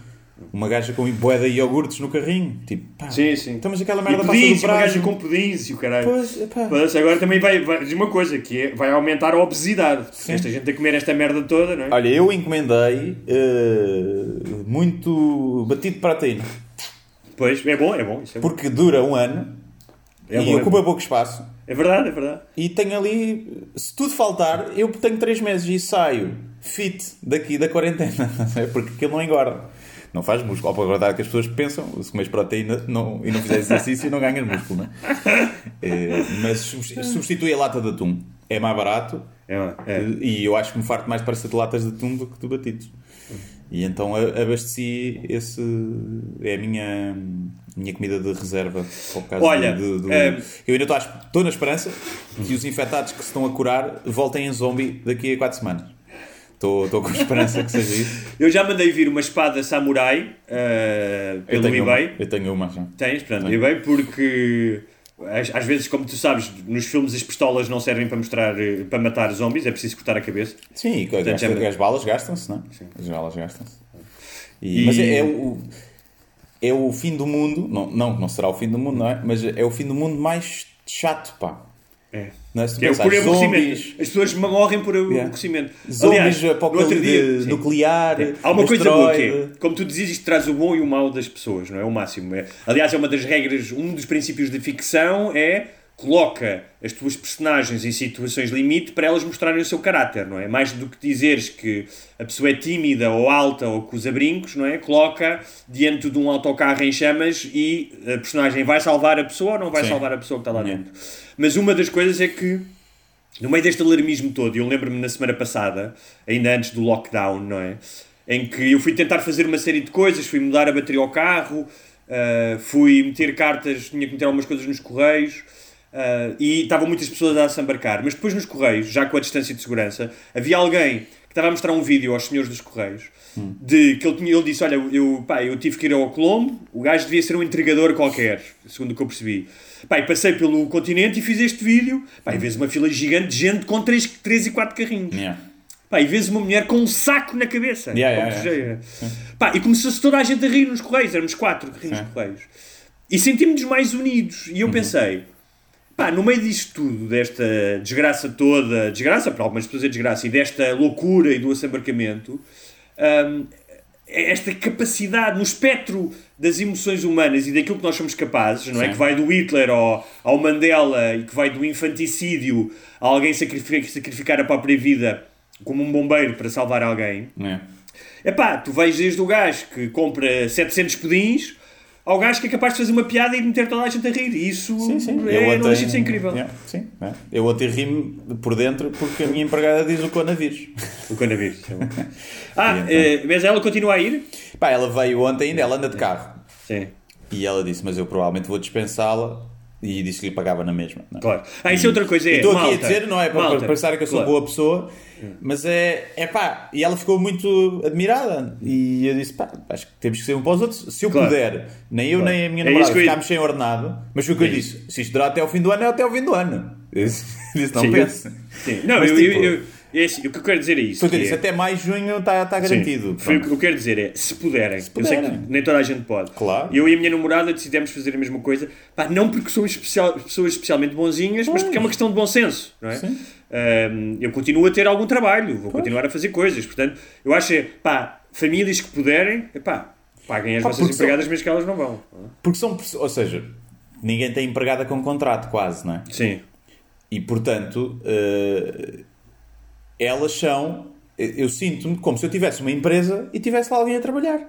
uma gaja com boeda e iogurtes no carrinho. Tipo, pá, Sim, sim. Então, mas aquela E merda passa do pudins, uma gaja com pudins e o caralho. Pois. Mas agora também vai, vai dizer uma coisa, que é, vai aumentar a obesidade. Sim. Esta gente a comer esta merda toda, não é? Olha, eu encomendei eh, muito batido de proteína. Pois, é bom, é bom. Isso é, bom. Porque dura um ano É e bom, é ocupa bom. pouco espaço. é verdade, é verdade. E tenho ali, se tudo faltar, eu tenho 3 meses e saio fit daqui da quarentena. (laughs) Porque aquilo não engorda. Não faz músculo. Ou para a verdade que as pessoas pensam, se comes proteína não, e não fizeres exercício, não ganhas músculo, não é? (laughs) Eh, mas substi- substitui a lata de atum. É mais barato É, é. e eu acho que me farto mais para ser de latas de atum do que de batidos. E então abasteci esse. É a minha, minha comida de reserva. Por causa Olha, eh, eu ainda estou, estou na esperança que os infectados que se estão a curar voltem em zombie daqui a 4 semanas. Estou, estou com esperança que seja isso. (laughs) Eu já mandei vir uma espada samurai uh, Eu pelo tenho eBay. uma. Eu tenho uma já. Tens, pronto, Tenho. eBay, porque às, às vezes, como tu sabes, nos filmes as pistolas não servem para mostrar, eh, para matar zombies, é preciso cortar a cabeça. Sim, e Portanto, gasta- é- as balas gastam-se, não é? As balas gastam-se. E- Mas é, é o, é o fim do mundo, não, não, não será o fim do mundo, não é? Mas é o fim do mundo mais chato, pá. É. Não é? Que é por aborrecimento. zombies, As pessoas morrem por Yeah. aborrecimento. zombies Aliás, no outro apocalipse dia, sim. nuclear, Há uma coisa boa que é, como tu dizes, isto traz o bom e o mau das pessoas, não é? O máximo. É. Aliás, é uma das regras, um dos princípios da ficção é coloca as tuas personagens em situações limite para elas mostrarem o seu caráter, não é? Mais do que dizeres que a pessoa é tímida ou alta ou com os abrincos, não é? Coloca diante de um autocarro em chamas e a personagem vai salvar a pessoa ou não vai Sim. salvar a pessoa que está lá Yeah. dentro. Mas uma das coisas é que no meio deste alarmismo todo, eu lembro-me na semana passada, ainda antes do lockdown, não é? Em que eu fui tentar fazer uma série de coisas, fui mudar a bateria ao carro, ah, fui meter cartas, tinha que meter algumas coisas nos correios, ah, e estavam muitas pessoas a se embarcar. Mas depois nos correios, já com a distância de segurança, havia alguém que estava a mostrar um vídeo aos senhores dos correios, de que ele, tinha, ele disse, olha, eu, pá, eu tive que ir ao Colombo, o gajo devia ser um entregador qualquer, segundo o que eu percebi. Pá, passei pelo continente e fiz este vídeo. Pá, e vês uma fila gigante de gente com 3, três e 4 carrinhos. Yeah. Pá, e vês uma mulher com um saco na cabeça. Yeah, yeah, que yeah. Pá, e começou-se toda a gente a rir nos correios. Éramos quatro a rir nos correios. E sentimos-nos mais unidos. Uhum. E eu pensei, pá, no meio disto tudo, desta desgraça toda, desgraça para algumas pessoas é desgraça, e desta loucura e do assambarcamento, hum, esta capacidade no espectro das emoções humanas e daquilo que nós somos capazes, não é? Sim. Que vai do Hitler ao, ao Mandela e que vai do infanticídio a alguém sacrificar, sacrificar a própria vida como um bombeiro para salvar alguém. Yeah. Epá, tu vais desde o gajo que compra 700 pudins ao gajo que é capaz de fazer uma piada e de meter toda a gente a rir. E isso Sim, sim. é, não deixa de ser incrível. Yeah, sim, é. Eu ontem ri-me por dentro porque a minha empregada diz o coronavírus. (laughs) O coronavírus. bom. (laughs) ah, então? eh, mas ela continua a ir? Pá, ela veio ontem ainda, ela anda de carro. Sim, E ela disse, mas eu provavelmente vou dispensá-la. E disse que lhe pagava na mesma. é? claro. Ah, isso é outra coisa. É, E Estou aqui a dizer, não é para malta, pensar que eu sou claro. boa pessoa, mas é, é pá, e ela ficou muito admirada. E eu disse, pá, acho que temos que ser um para os outros. Se eu Claro. puder, nem eu Claro. nem a minha É namorada ia- ficámos sem ordenado, mas foi o que eu É disse: se isto durar até ao fim do ano, é até ao fim do ano. Eu disse, (laughs) não Sim, pense. Sim. Não, Mas, eu, tipo, eu, eu- assim, o que eu quero dizer é isso. Que é- até mais junho está está Sim. garantido. Foi o que eu quero dizer é, se puderem, eu sei puderem. que nem toda a gente pode. Claro. Eu e a minha namorada decidimos fazer a mesma coisa, pá, não porque somos especial- pessoas especialmente bonzinhas, mas porque é uma questão de bom senso, não é? Sim. Eu continuo a ter algum trabalho, vou continuar a fazer coisas, portanto, eu acho é, pá, famílias que puderem, pá, paguem as Pá, vossas porque são- empregadas, mesmo que elas não vão. Porque são ou seja, ninguém tem empregada com contrato, quase, não é? Sim, E portanto, eh, elas são. Eu sinto-me como se eu tivesse uma empresa e tivesse lá alguém a trabalhar.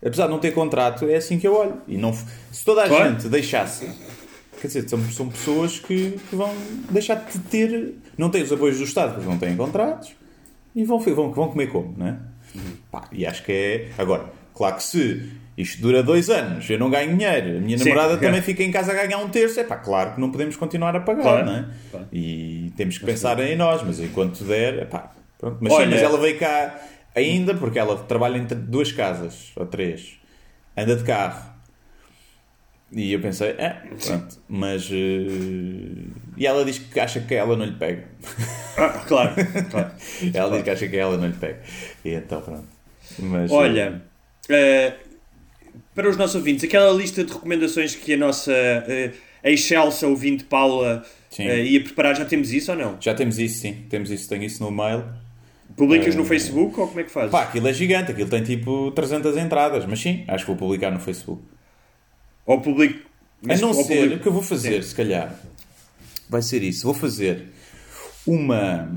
Apesar de não ter contrato, é assim que eu olho. E não, se toda a Claro. gente deixasse. Quer dizer, são, são pessoas que, que vão deixar de ter. Não têm os apoios do Estado, porque não têm contratos. E vão, vão, vão comer como, não é? Pá, e acho que é. Agora, claro que se isto dura dois anos, eu não ganho dinheiro, a minha Sim, namorada é. (laughs) também fica em casa a ganhar um terço, é pá, claro que não podemos continuar a pagar, Claro, não é? claro. E temos que pensar em nós, mas enquanto der, é pá, pronto. Mas, sim, Olha- mas ela veio cá ainda porque ela trabalha t- duas casas, ou três, anda de carro. E eu pensei, é, pronto, mas. eh, E ela diz que acha que ela não lhe pega. Ah, claro, claro. (laughs) Ela diz que acha que ela não lhe pega. E então, pronto. Mas, eh, Olha, eh, para os nossos ouvintes, aquela lista de recomendações que a nossa eh, excelsa ouvinte Paula Sim. eh, ia preparar, já temos isso ou não? Já temos isso, sim. Temos isso, tenho isso no mail. Publicas Eh, no Facebook ou como é que fazes? Pá, aquilo é gigante, aquilo tem tipo 300 entradas, mas sim, acho que vou publicar no Facebook. Ou publico. A mas- não ser, publico- o que eu vou fazer, se calhar, vai ser isso. Vou fazer uma,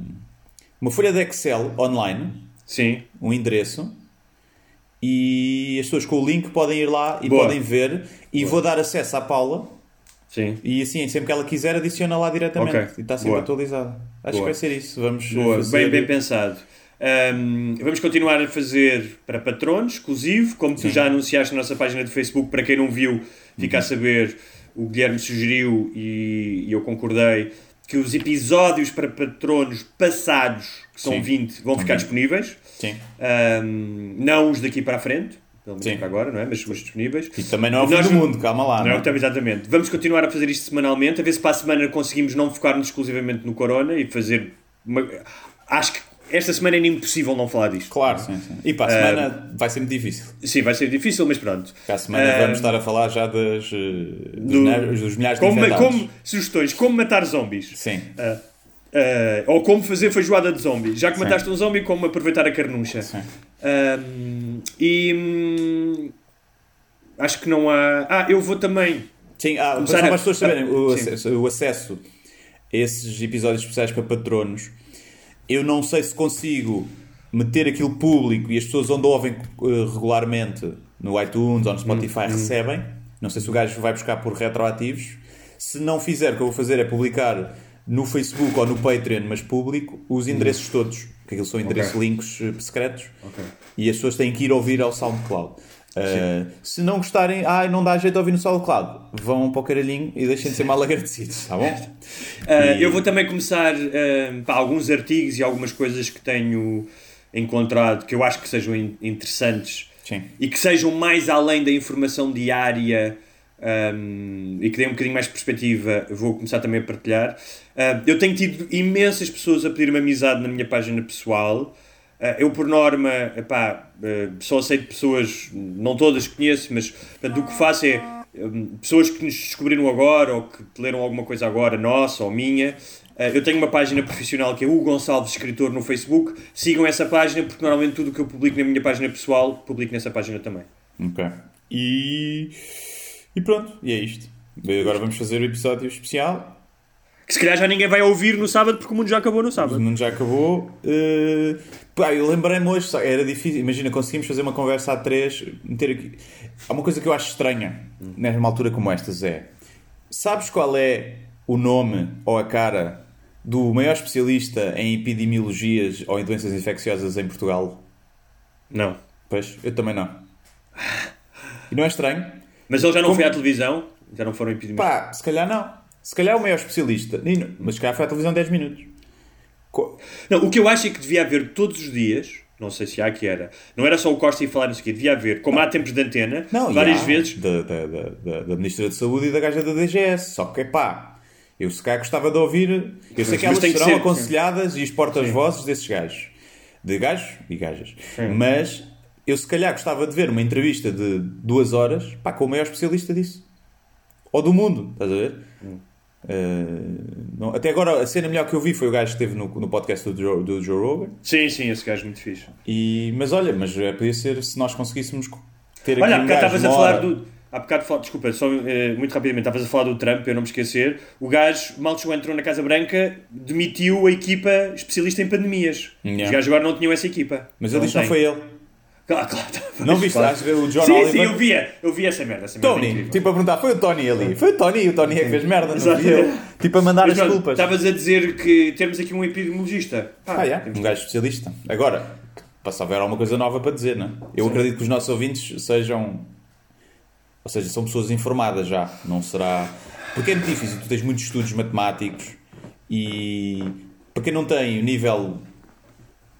uma folha de Excel online, Sim, um endereço, e as pessoas com o link podem ir lá e Boa. podem ver. E vou dar acesso à Paula, sim. e assim, sempre que ela quiser, adiciona lá diretamente. Ok. E está sempre Boa. atualizada. Acho Boa. que vai ser isso. Vamos Boa, fazer... bem, bem pensado. Ahm, vamos continuar a fazer para patronos, exclusivo, como tu já anunciaste na nossa página de Facebook, para quem não viu, fica Uhum. a saber, o Guilherme sugeriu e, e eu concordei que os episódios para patronos passados, que são Sim. 20, vão ficar disponíveis. Sim. Ahm, não os daqui para a frente, pelo menos Sim. para agora, não é? Mas os disponíveis. E também não é o fim Nós- do mundo, calma lá. Não, não é? então, exatamente. Vamos continuar a fazer isto semanalmente, a ver se para a semana conseguimos não focar-nos exclusivamente no Corona e fazer. uma- Acho que esta semana é impossível não falar disto. Claro, sim, sim. E para a semana vai ser muito difícil. Sim, vai ser difícil, mas pronto. Para a semana Ah, vamos estar a falar já das, eh, dos, do- milhares, dos milhares de Como, infectados. como sugestões, como matar zombies. Sim. Ah, ah, ou como fazer feijoada de zombies. Já que Sim. mataste um zombie, como aproveitar a. Ahm, e hum, acho que não há. Ah, eu vou também. Sim, ah, Começar só a- para as pessoas saberem, o, Sim. acesso, o acesso a esses episódios especiais para patronos, eu não sei se consigo meter aquilo público e as pessoas onde ouvem eh, regularmente no iTunes ou no Spotify recebem. Não sei se o gajo vai buscar por retroativos. Se não fizer, o que eu vou fazer é publicar no Facebook ou no Patreon, mas público, os endereços todos. Que aquilo são endereços links eh, secretos. E as pessoas têm que ir ouvir ao SoundCloud. Uh, se não gostarem, ah, não dá jeito de ouvir no SoundCloud, vão para o caralhinho e deixem de ser mal agradecidos, tá bom? Ah, (laughs) E- Eu vou também começar ah, pá, alguns artigos e algumas coisas que tenho encontrado que eu acho que sejam in- interessantes Sim. e que sejam mais além da informação diária ahm, e que deem um bocadinho mais de perspectiva, vou começar também a partilhar. Ah, eu tenho tido imensas pessoas a pedir-me amizade na minha página pessoal. Ah, eu, por norma, epá, ah, só aceito pessoas, não todas que conheço, mas portanto, o que faço é hum, pessoas que nos descobriram agora ou que leram alguma coisa agora, nossa ou minha. Ah, eu tenho uma página profissional que é o Gonçalves Escritor no Facebook. Sigam essa página porque normalmente tudo o que eu publico na minha página pessoal, publico nessa página também. Ok. E, e pronto, e é isto. Agora vamos fazer o episódio especial. Que se calhar já ninguém vai ouvir no sábado porque o mundo já acabou no O sábado. mundo já acabou. Uh, pá, eu lembrei-me hoje, era difícil. Imagina, conseguimos fazer uma conversa a três, meter aqui. Há uma coisa que eu acho estranha numa altura como estas: é sabes qual é o nome ou a cara do maior especialista em epidemiologias ou em doenças infecciosas em Portugal? Não. Pois, eu também não. E não é estranho? Mas ele já não Como- foi à televisão, já não foram epidemiologistas. Pá, se calhar não. Se calhar é o maior especialista. Não- Mas se calhar foi à televisão 10 minutos. Co- Não, o que eu acho é que devia haver todos os dias, não sei se há que era, não era só o Costa e falar nisso aqui, devia haver, como há tempos de antena, Não, várias há vezes. Da, da, da, da, Ministra da Saúde e da gaja da DGS. Só que, pá, eu se calhar gostava de ouvir. Eu sei que elas tem que serão ser, aconselhadas e os portas-vozes desses gajos. De gajos e gajas. Mas eu se calhar gostava de ver uma entrevista de duas horas pá, com o maior especialista disso. Ou do mundo, estás a ver? Hum. Uh, não- até agora a cena melhor que eu vi foi o gajo que esteve no, no podcast do Joe, do Joe Rogan. Sim, sim, esse gajo é muito fixe. E, mas olha, mas é, podia ser se nós conseguíssemos ter aqui Olha, há um estavas a falar do. Há bocado, fal- desculpa, só eh, muito rapidamente, estavas a falar do Trump, para eu não me esquecer. O gajo, mal chegou, entrou na Casa Branca, demitiu a equipa especialista em pandemias. Yeah. Os gajos agora não tinham essa equipa. Mas ele disse que não foi ele. Claro, claro. Não viste? Claro. Que o John sim, Oliver. sim, eu via, eu via essa merda. Essa merda é Tony, incrível. tipo a perguntar, foi o Tony ali? Foi o Tony e o Tony é que fez merda, não fui eu. Tipo a mandar Mas as culpas. Estavas a dizer que temos aqui um epidemiologista. Pá, Ah, yeah, temos- um gajo especialista. Agora, para se houver alguma coisa nova para dizer, não é? Eu acredito que os nossos ouvintes sejam. Ou seja, são pessoas informadas já. Não será. Porque é muito difícil, tu tens muitos estudos matemáticos e. Para quem não tem o nível.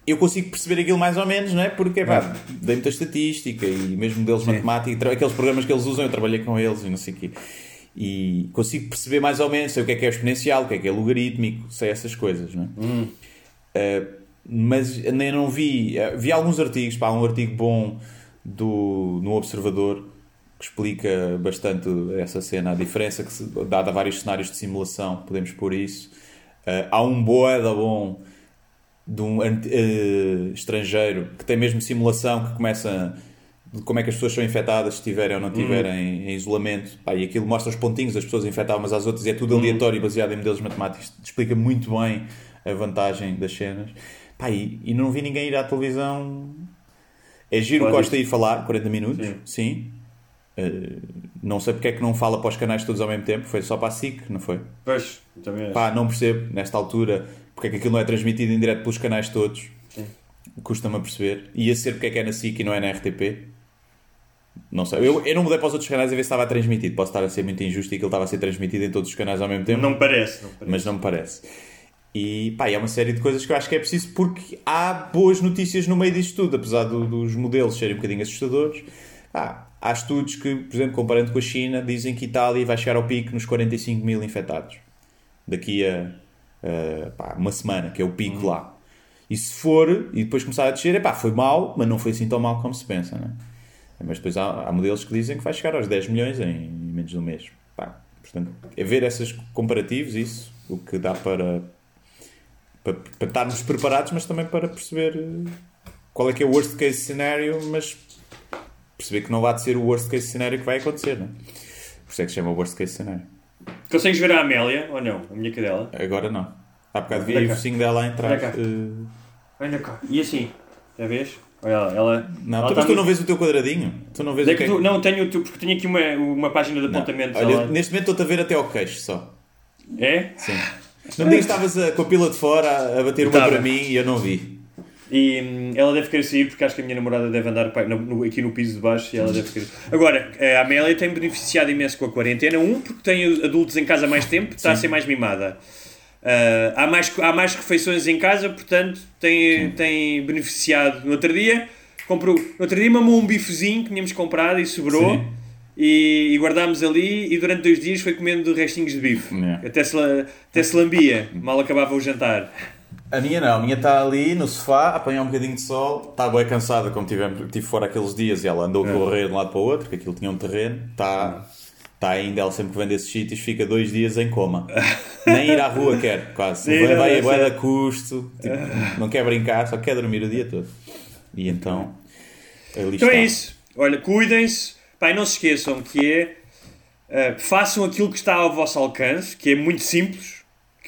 Eu consigo perceber aquilo mais ou menos, não é? Porque, pá, dei muita estatística e mesmo modelos matemáticos, tra- aqueles programas que eles usam, eu trabalhei com eles e não sei o quê. E consigo perceber mais ou menos, sei o que é que é exponencial, o que é que é logarítmico, sei essas coisas, não é? Uh, mas nem não vi. uh, vi alguns artigos, pá, um artigo bom do, no Observador que explica bastante essa cena, a diferença que se dada a vários cenários de simulação, podemos pôr isso. Uh, há um boeda bom de um uh, estrangeiro que tem mesmo simulação que começa de como é que as pessoas são infectadas se estiverem ou não estiverem em isolamento. Pá, e aquilo mostra os pontinhos das pessoas infectadas umas às outras e é tudo aleatório baseado em modelos matemáticos explica muito bem a vantagem das cenas. Pá, e, e não vi ninguém ir à televisão. É giro Pode Costa ir falar 40 minutos Sim. sim, Uh, não sei porque é que não fala para os canais todos ao mesmo tempo foi só para a SIC, não foi? Pois, também acho. Pá, não percebo, nesta altura, porque é que aquilo não é transmitido em direto pelos canais todos. Custa-me a perceber. Ia ser porque é que é na SIC e não é na RTP. Não sei. Eu, eu não mudei para os outros canais a ver se estava transmitido. Posso estar a ser muito injusto e aquilo estava a ser transmitido em todos os canais ao mesmo tempo. Não me parece, não me parece. Mas não me parece. E pá, há uma série de coisas que eu acho que é preciso porque há boas notícias no meio disto tudo, apesar do- dos modelos serem um bocadinho assustadores. Pá, há estudos que, por exemplo, comparando com a China, dizem que Itália vai chegar ao pico nos 45 mil infectados daqui a, a, pá, uma semana, que é o pico lá. E se for, e depois começar a descer, pá, foi mal, mas não foi assim tão mal como se pensa, né? Mas depois há, há modelos que dizem que vai chegar aos 10 milhões em menos de um mês. Pá, portanto, é ver esses comparativos, isso, o que dá para, para, para estarmos preparados, mas também para perceber eh, qual é que é o worst case scenario, mas perceber que não vai ser o worst case scenario que vai acontecer, né? Por isso é que se chama worst case scenario. Consegues ver a Amélia ou não? A minha cadela? Agora não. Há bocado vi o focinho dela a entrar. Olha cá. eh, Olha cá. E assim? Já vês? Olha ela. ela Não, ela tu, tá mas tu não vês o teu quadradinho? Tu não vês É o que que é que- Não, tenho tu, porque tenho aqui uma, uma página de Não. apontamentos. Olha, ela- neste momento estou-te a ver até ao queixo só. É? Sim. Não digas que estavas a- com a pila de fora a, a bater uma para mim e eu não vi. E hum, ela deve querer sair porque acho que a minha namorada deve andar pá, no- no- aqui no piso de baixo e ela deve querer. Agora, a Amélia tem beneficiado imenso com a quarentena. Um, porque tem adultos em casa mais tempo, está a ser mais mimada. Ah, há, mais, há mais refeições em casa, portanto, tem, tem beneficiado. No outro dia, comprou, no outro dia mamou um bifezinho que tínhamos comprado e sobrou. Sim. E, e guardámos ali e durante dois dias foi comendo restinhos de bife. Yeah. Até, se, até se lambia, mal acabava o jantar. A minha não, a minha está ali no sofá apanhar um bocadinho de sol. Está bem cansada, como tivemos, tive fora aqueles dias e ela andou a correr de um lado para o outro, porque aquilo tinha um terreno. Está, está ainda, ela sempre que vem desses sítios, fica dois dias em coma. (laughs) Nem ir à rua quer, quase. Sim, vai vai é a custo, tipo, não quer brincar, só quer dormir o dia todo. E então, ali Então está. é isso. Olha, cuidem-se. Pai, não se esqueçam que é. uh, façam aquilo que está ao vosso alcance, que é muito simples,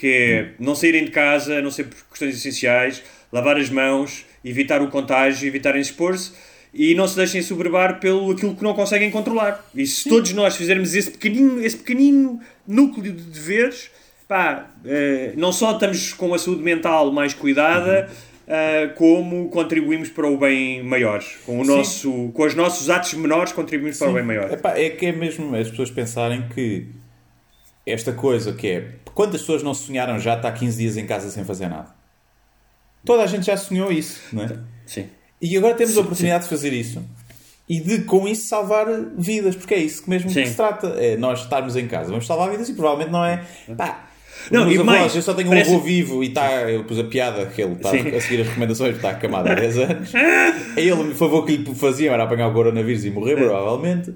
que é não saírem de casa, a não ser por questões essenciais, lavar as mãos, evitar o contágio, evitarem expor-se e não se deixem soberbar pelo aquilo que não conseguem controlar. E se todos nós fizermos esse pequenino, esse pequenino núcleo de deveres, pá, eh, não só estamos com a saúde mental mais cuidada, eh, como contribuímos para o bem maior. Com, o nosso, com os nossos atos menores contribuímos para o bem maior. Epá, é que é mesmo as pessoas pensarem que esta coisa que é quantas pessoas não sonharam já estar 15 dias em casa sem fazer nada? Toda a gente já sonhou isso, não é? Sim. E agora temos a oportunidade de fazer isso e de com isso salvar vidas, porque é isso que mesmo Sim. que se trata. É nós estarmos em casa, vamos salvar vidas e provavelmente não é. Pá, Não, e avós, mais, eu só tenho parece- um avô vivo e está. Eu pus a piada que ele está Sim. a seguir as recomendações, está acamado há 10 anos. É (laughs) ele, o favor que lhe faziam era apanhar o coronavírus e morrer, provavelmente.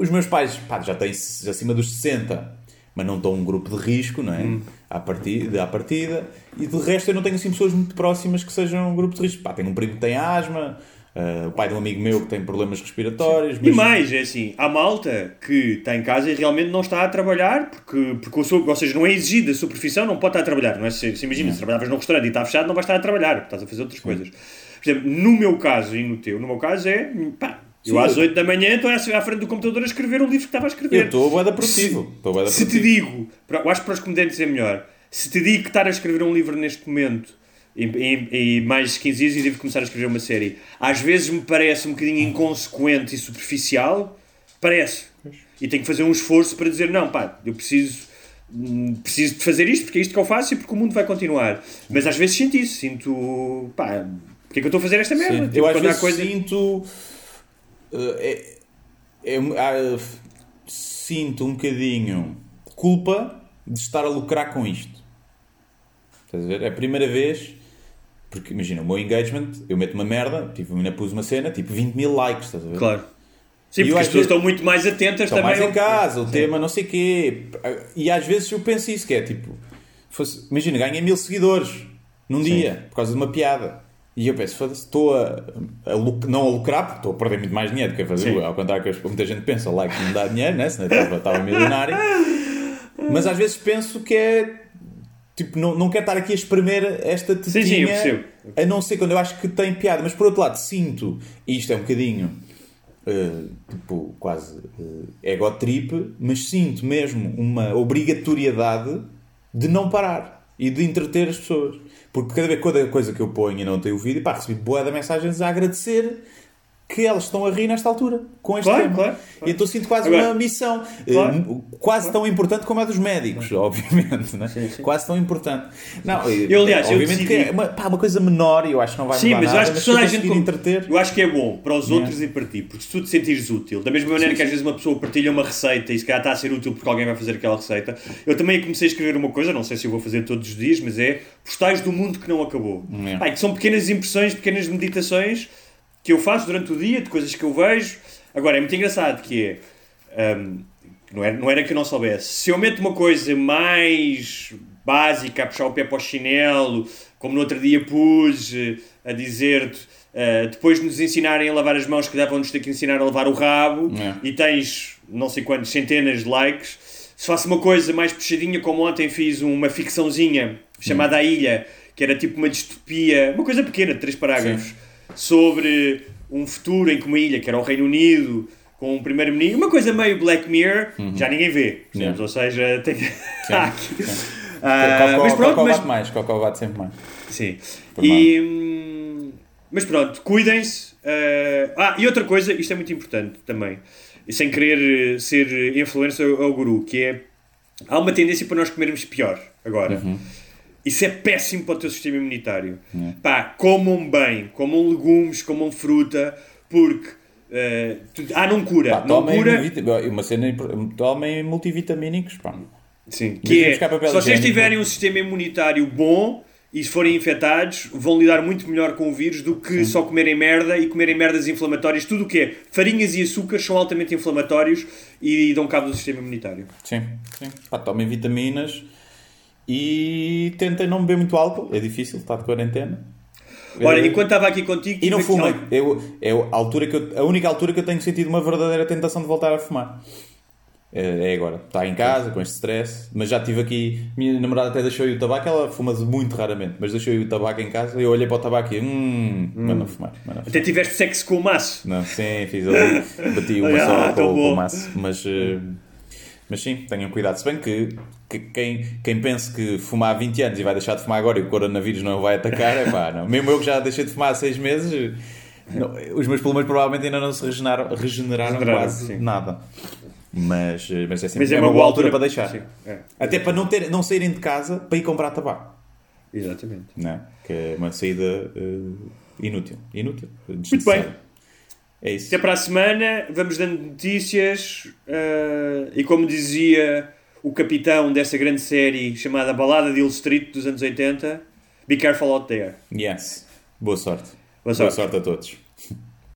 Os meus pais pá, já têm acima dos 60, mas não estão um grupo de risco, não é? Hum. À, partida, à partida. E de resto eu não tenho assim pessoas muito próximas que sejam um grupo de risco. Pá, tenho um primo que tem asma, ah, o pai de um amigo meu que tem problemas respiratórios. E mais, é assim, há malta que está em casa e realmente não está a trabalhar porque, porque o seu, ou seja, não é exigido a sua profissão, não pode estar a trabalhar. Não é? Se, se imagina, se trabalhavas num restaurante e está fechado, não vais estar a trabalhar, estás a fazer outras coisas. Por exemplo, no meu caso e no teu, no meu caso é, pá, eu Sim, às eu- 8 da manhã estou à à frente do computador a escrever o livro que estava a escrever. Eu estou a produtivo. Da Se te digo, eu acho que para os comediantes é melhor, se te digo que estar a escrever um livro neste momento e, e- e mais de 15 dias e devo começar a escrever uma série, às vezes me parece um bocadinho inconsequente e superficial, parece. E tenho que fazer um esforço para dizer, não, pá, eu preciso, hum, preciso de fazer isto porque é isto que eu faço e porque o mundo vai continuar. Mas às vezes sinto isso, sinto, pá, porque é que eu estou a fazer esta merda? Tipo, eu às vezes coisa- sinto. Eh, é, é, ah, sinto um bocadinho culpa de estar a lucrar com isto. Estás a ver? É a primeira vez. Porque imagina, o meu engagement, eu meto uma merda, tipo, ainda pus uma cena, tipo 20 mil likes, estás a ver? Claro. Sim, E porque as pessoas estão muito mais atentas Estão também. mais em casa, o tema não sei quê. E às vezes eu penso isso, que é tipo... fosse- imagina, ganhei mil seguidores num dia, por causa de uma piada. E eu penso, foda-se, estou a, a luc- não a lucrar, porque estou a perder muito mais dinheiro do que a fazer. Sim. Ao contrário que muita gente pensa, like não dá dinheiro, né? senão estava, estava milionário. Mas às vezes penso que é... Tipo, não, não quero estar aqui a espremer esta tetinha, sim, percebo. a não ser quando eu acho que tem piada. Mas por outro lado, sinto, e isto é um bocadinho uh, tipo, quase uh, ego trip, mas sinto mesmo uma obrigatoriedade de não parar e de entreter as pessoas. Porque cada vez cada coisa que eu ponho e não tenho o vídeo, pá, recebi boa de mensagens a agradecer que elas estão a rir nesta altura com este Claro, tema. claro, E então sinto quase Agora- uma missão Claro. eh, quase tão importante como a dos médicos, obviamente, né? quase tão importante. Não, Eu, aliás, eu obviamente que decidi- é uma, pá, uma coisa menor e eu acho que não vai Sim, mudar mas eu nada, acho que toda a eu gente. entreter. Eu acho que é bom para os outros e para ti, porque se tu te sentires útil, da mesma maneira que às vezes uma pessoa partilha uma receita e se calhar está a ser útil porque alguém vai fazer aquela receita, eu também comecei a escrever uma coisa, não sei se eu vou fazer todos os dias, mas é postais do mundo que não acabou. É. Pá, que são pequenas impressões, pequenas meditações que eu faço durante o dia, de coisas que eu vejo. Agora, é muito engraçado que é. hum, não, era, não era que eu não soubesse. Se eu meto uma coisa mais básica, a puxar o pé para o chinelo, como no outro dia pus, eh, a dizer-te, eh, depois de nos ensinarem a lavar as mãos, que vão-nos ter que ensinar a lavar o rabo, É. e tens não sei quantos centenas de likes. Se faço uma coisa mais puxadinha, como ontem fiz uma ficçãozinha chamada A Ilha, que era tipo uma distopia, uma coisa pequena, de três parágrafos, sobre um futuro em que uma ilha, que era o Reino Unido, com um primeiro-ministro, uma coisa meio Black Mirror, já ninguém vê. Yeah. Ou seja, tem aqui- sim. (laughs) Ah, Cocó, mas pronto, Cocó mas, bate mais, Cocó bate sempre mais. Sim. Por E, hum, mas pronto, cuidem-se. eh, ah, e outra coisa, isto é muito importante também, sem querer eh, ser influencer ou guru, que é há uma tendência para nós comermos pior agora. Uhum. Isso é péssimo para o teu sistema imunitário. Pá, comam bem, comam legumes, comam fruta, porque eh, tu- ah, não cura, Pá, não cura. vit- uma cena, tomem multivitamínicos, pá. Sim, que é, se vocês tiverem um sistema imunitário bom e se forem infectados, vão lidar muito melhor com o vírus do que só comerem merda e comerem merdas inflamatórias. Tudo o que é farinhas e açúcares são altamente inflamatórios e dão cabo do sistema imunitário. Sim, sim. Pá, tomem vitaminas e tentem não beber muito álcool. É difícil, está de quarentena. Olha, enquanto estava aqui contigo... E não aqui- fumem. Eu, é a, altura que eu- a única altura que eu tenho sentido uma verdadeira tentação de voltar a fumar. É é agora. Está em casa, com este stress. Mas já tive aqui. Minha namorada até deixou aí o tabaco. Ela fuma muito raramente, mas deixou aí o tabaco em casa. Eu olhei para o tabaco e. Hum, mas não fumar. Até tiveste sexo com o maço. não sim, fiz ali. (laughs) Bati uma Ah, só com, com o maço. Mas. eh, Mas sim, tenham cuidado. Se bem que, que quem, quem pensa que fumar há 20 anos e vai deixar de fumar agora e o coronavírus não vai atacar, (laughs) é pá, não. Mesmo eu que já deixei de fumar há 6 meses, não, os meus pulmões provavelmente ainda não se regeneraram, regeneraram, Regeneraram, quase sim. nada. Mas, mas é sempre Mas é uma boa boa altura, altura para deixar. é. Até para não, ter, não saírem de casa para ir comprar tabaco. Exatamente. Não é? Que é uma saída eh, inútil. Inútil. Muito bem. É isso. Até para a semana, vamos dando notícias eh, e como dizia o capitão dessa grande série chamada Balada de Hill Street dos anos 80, be careful out there. Yes. Boa sorte. Boa Boa sorte. sorte a todos.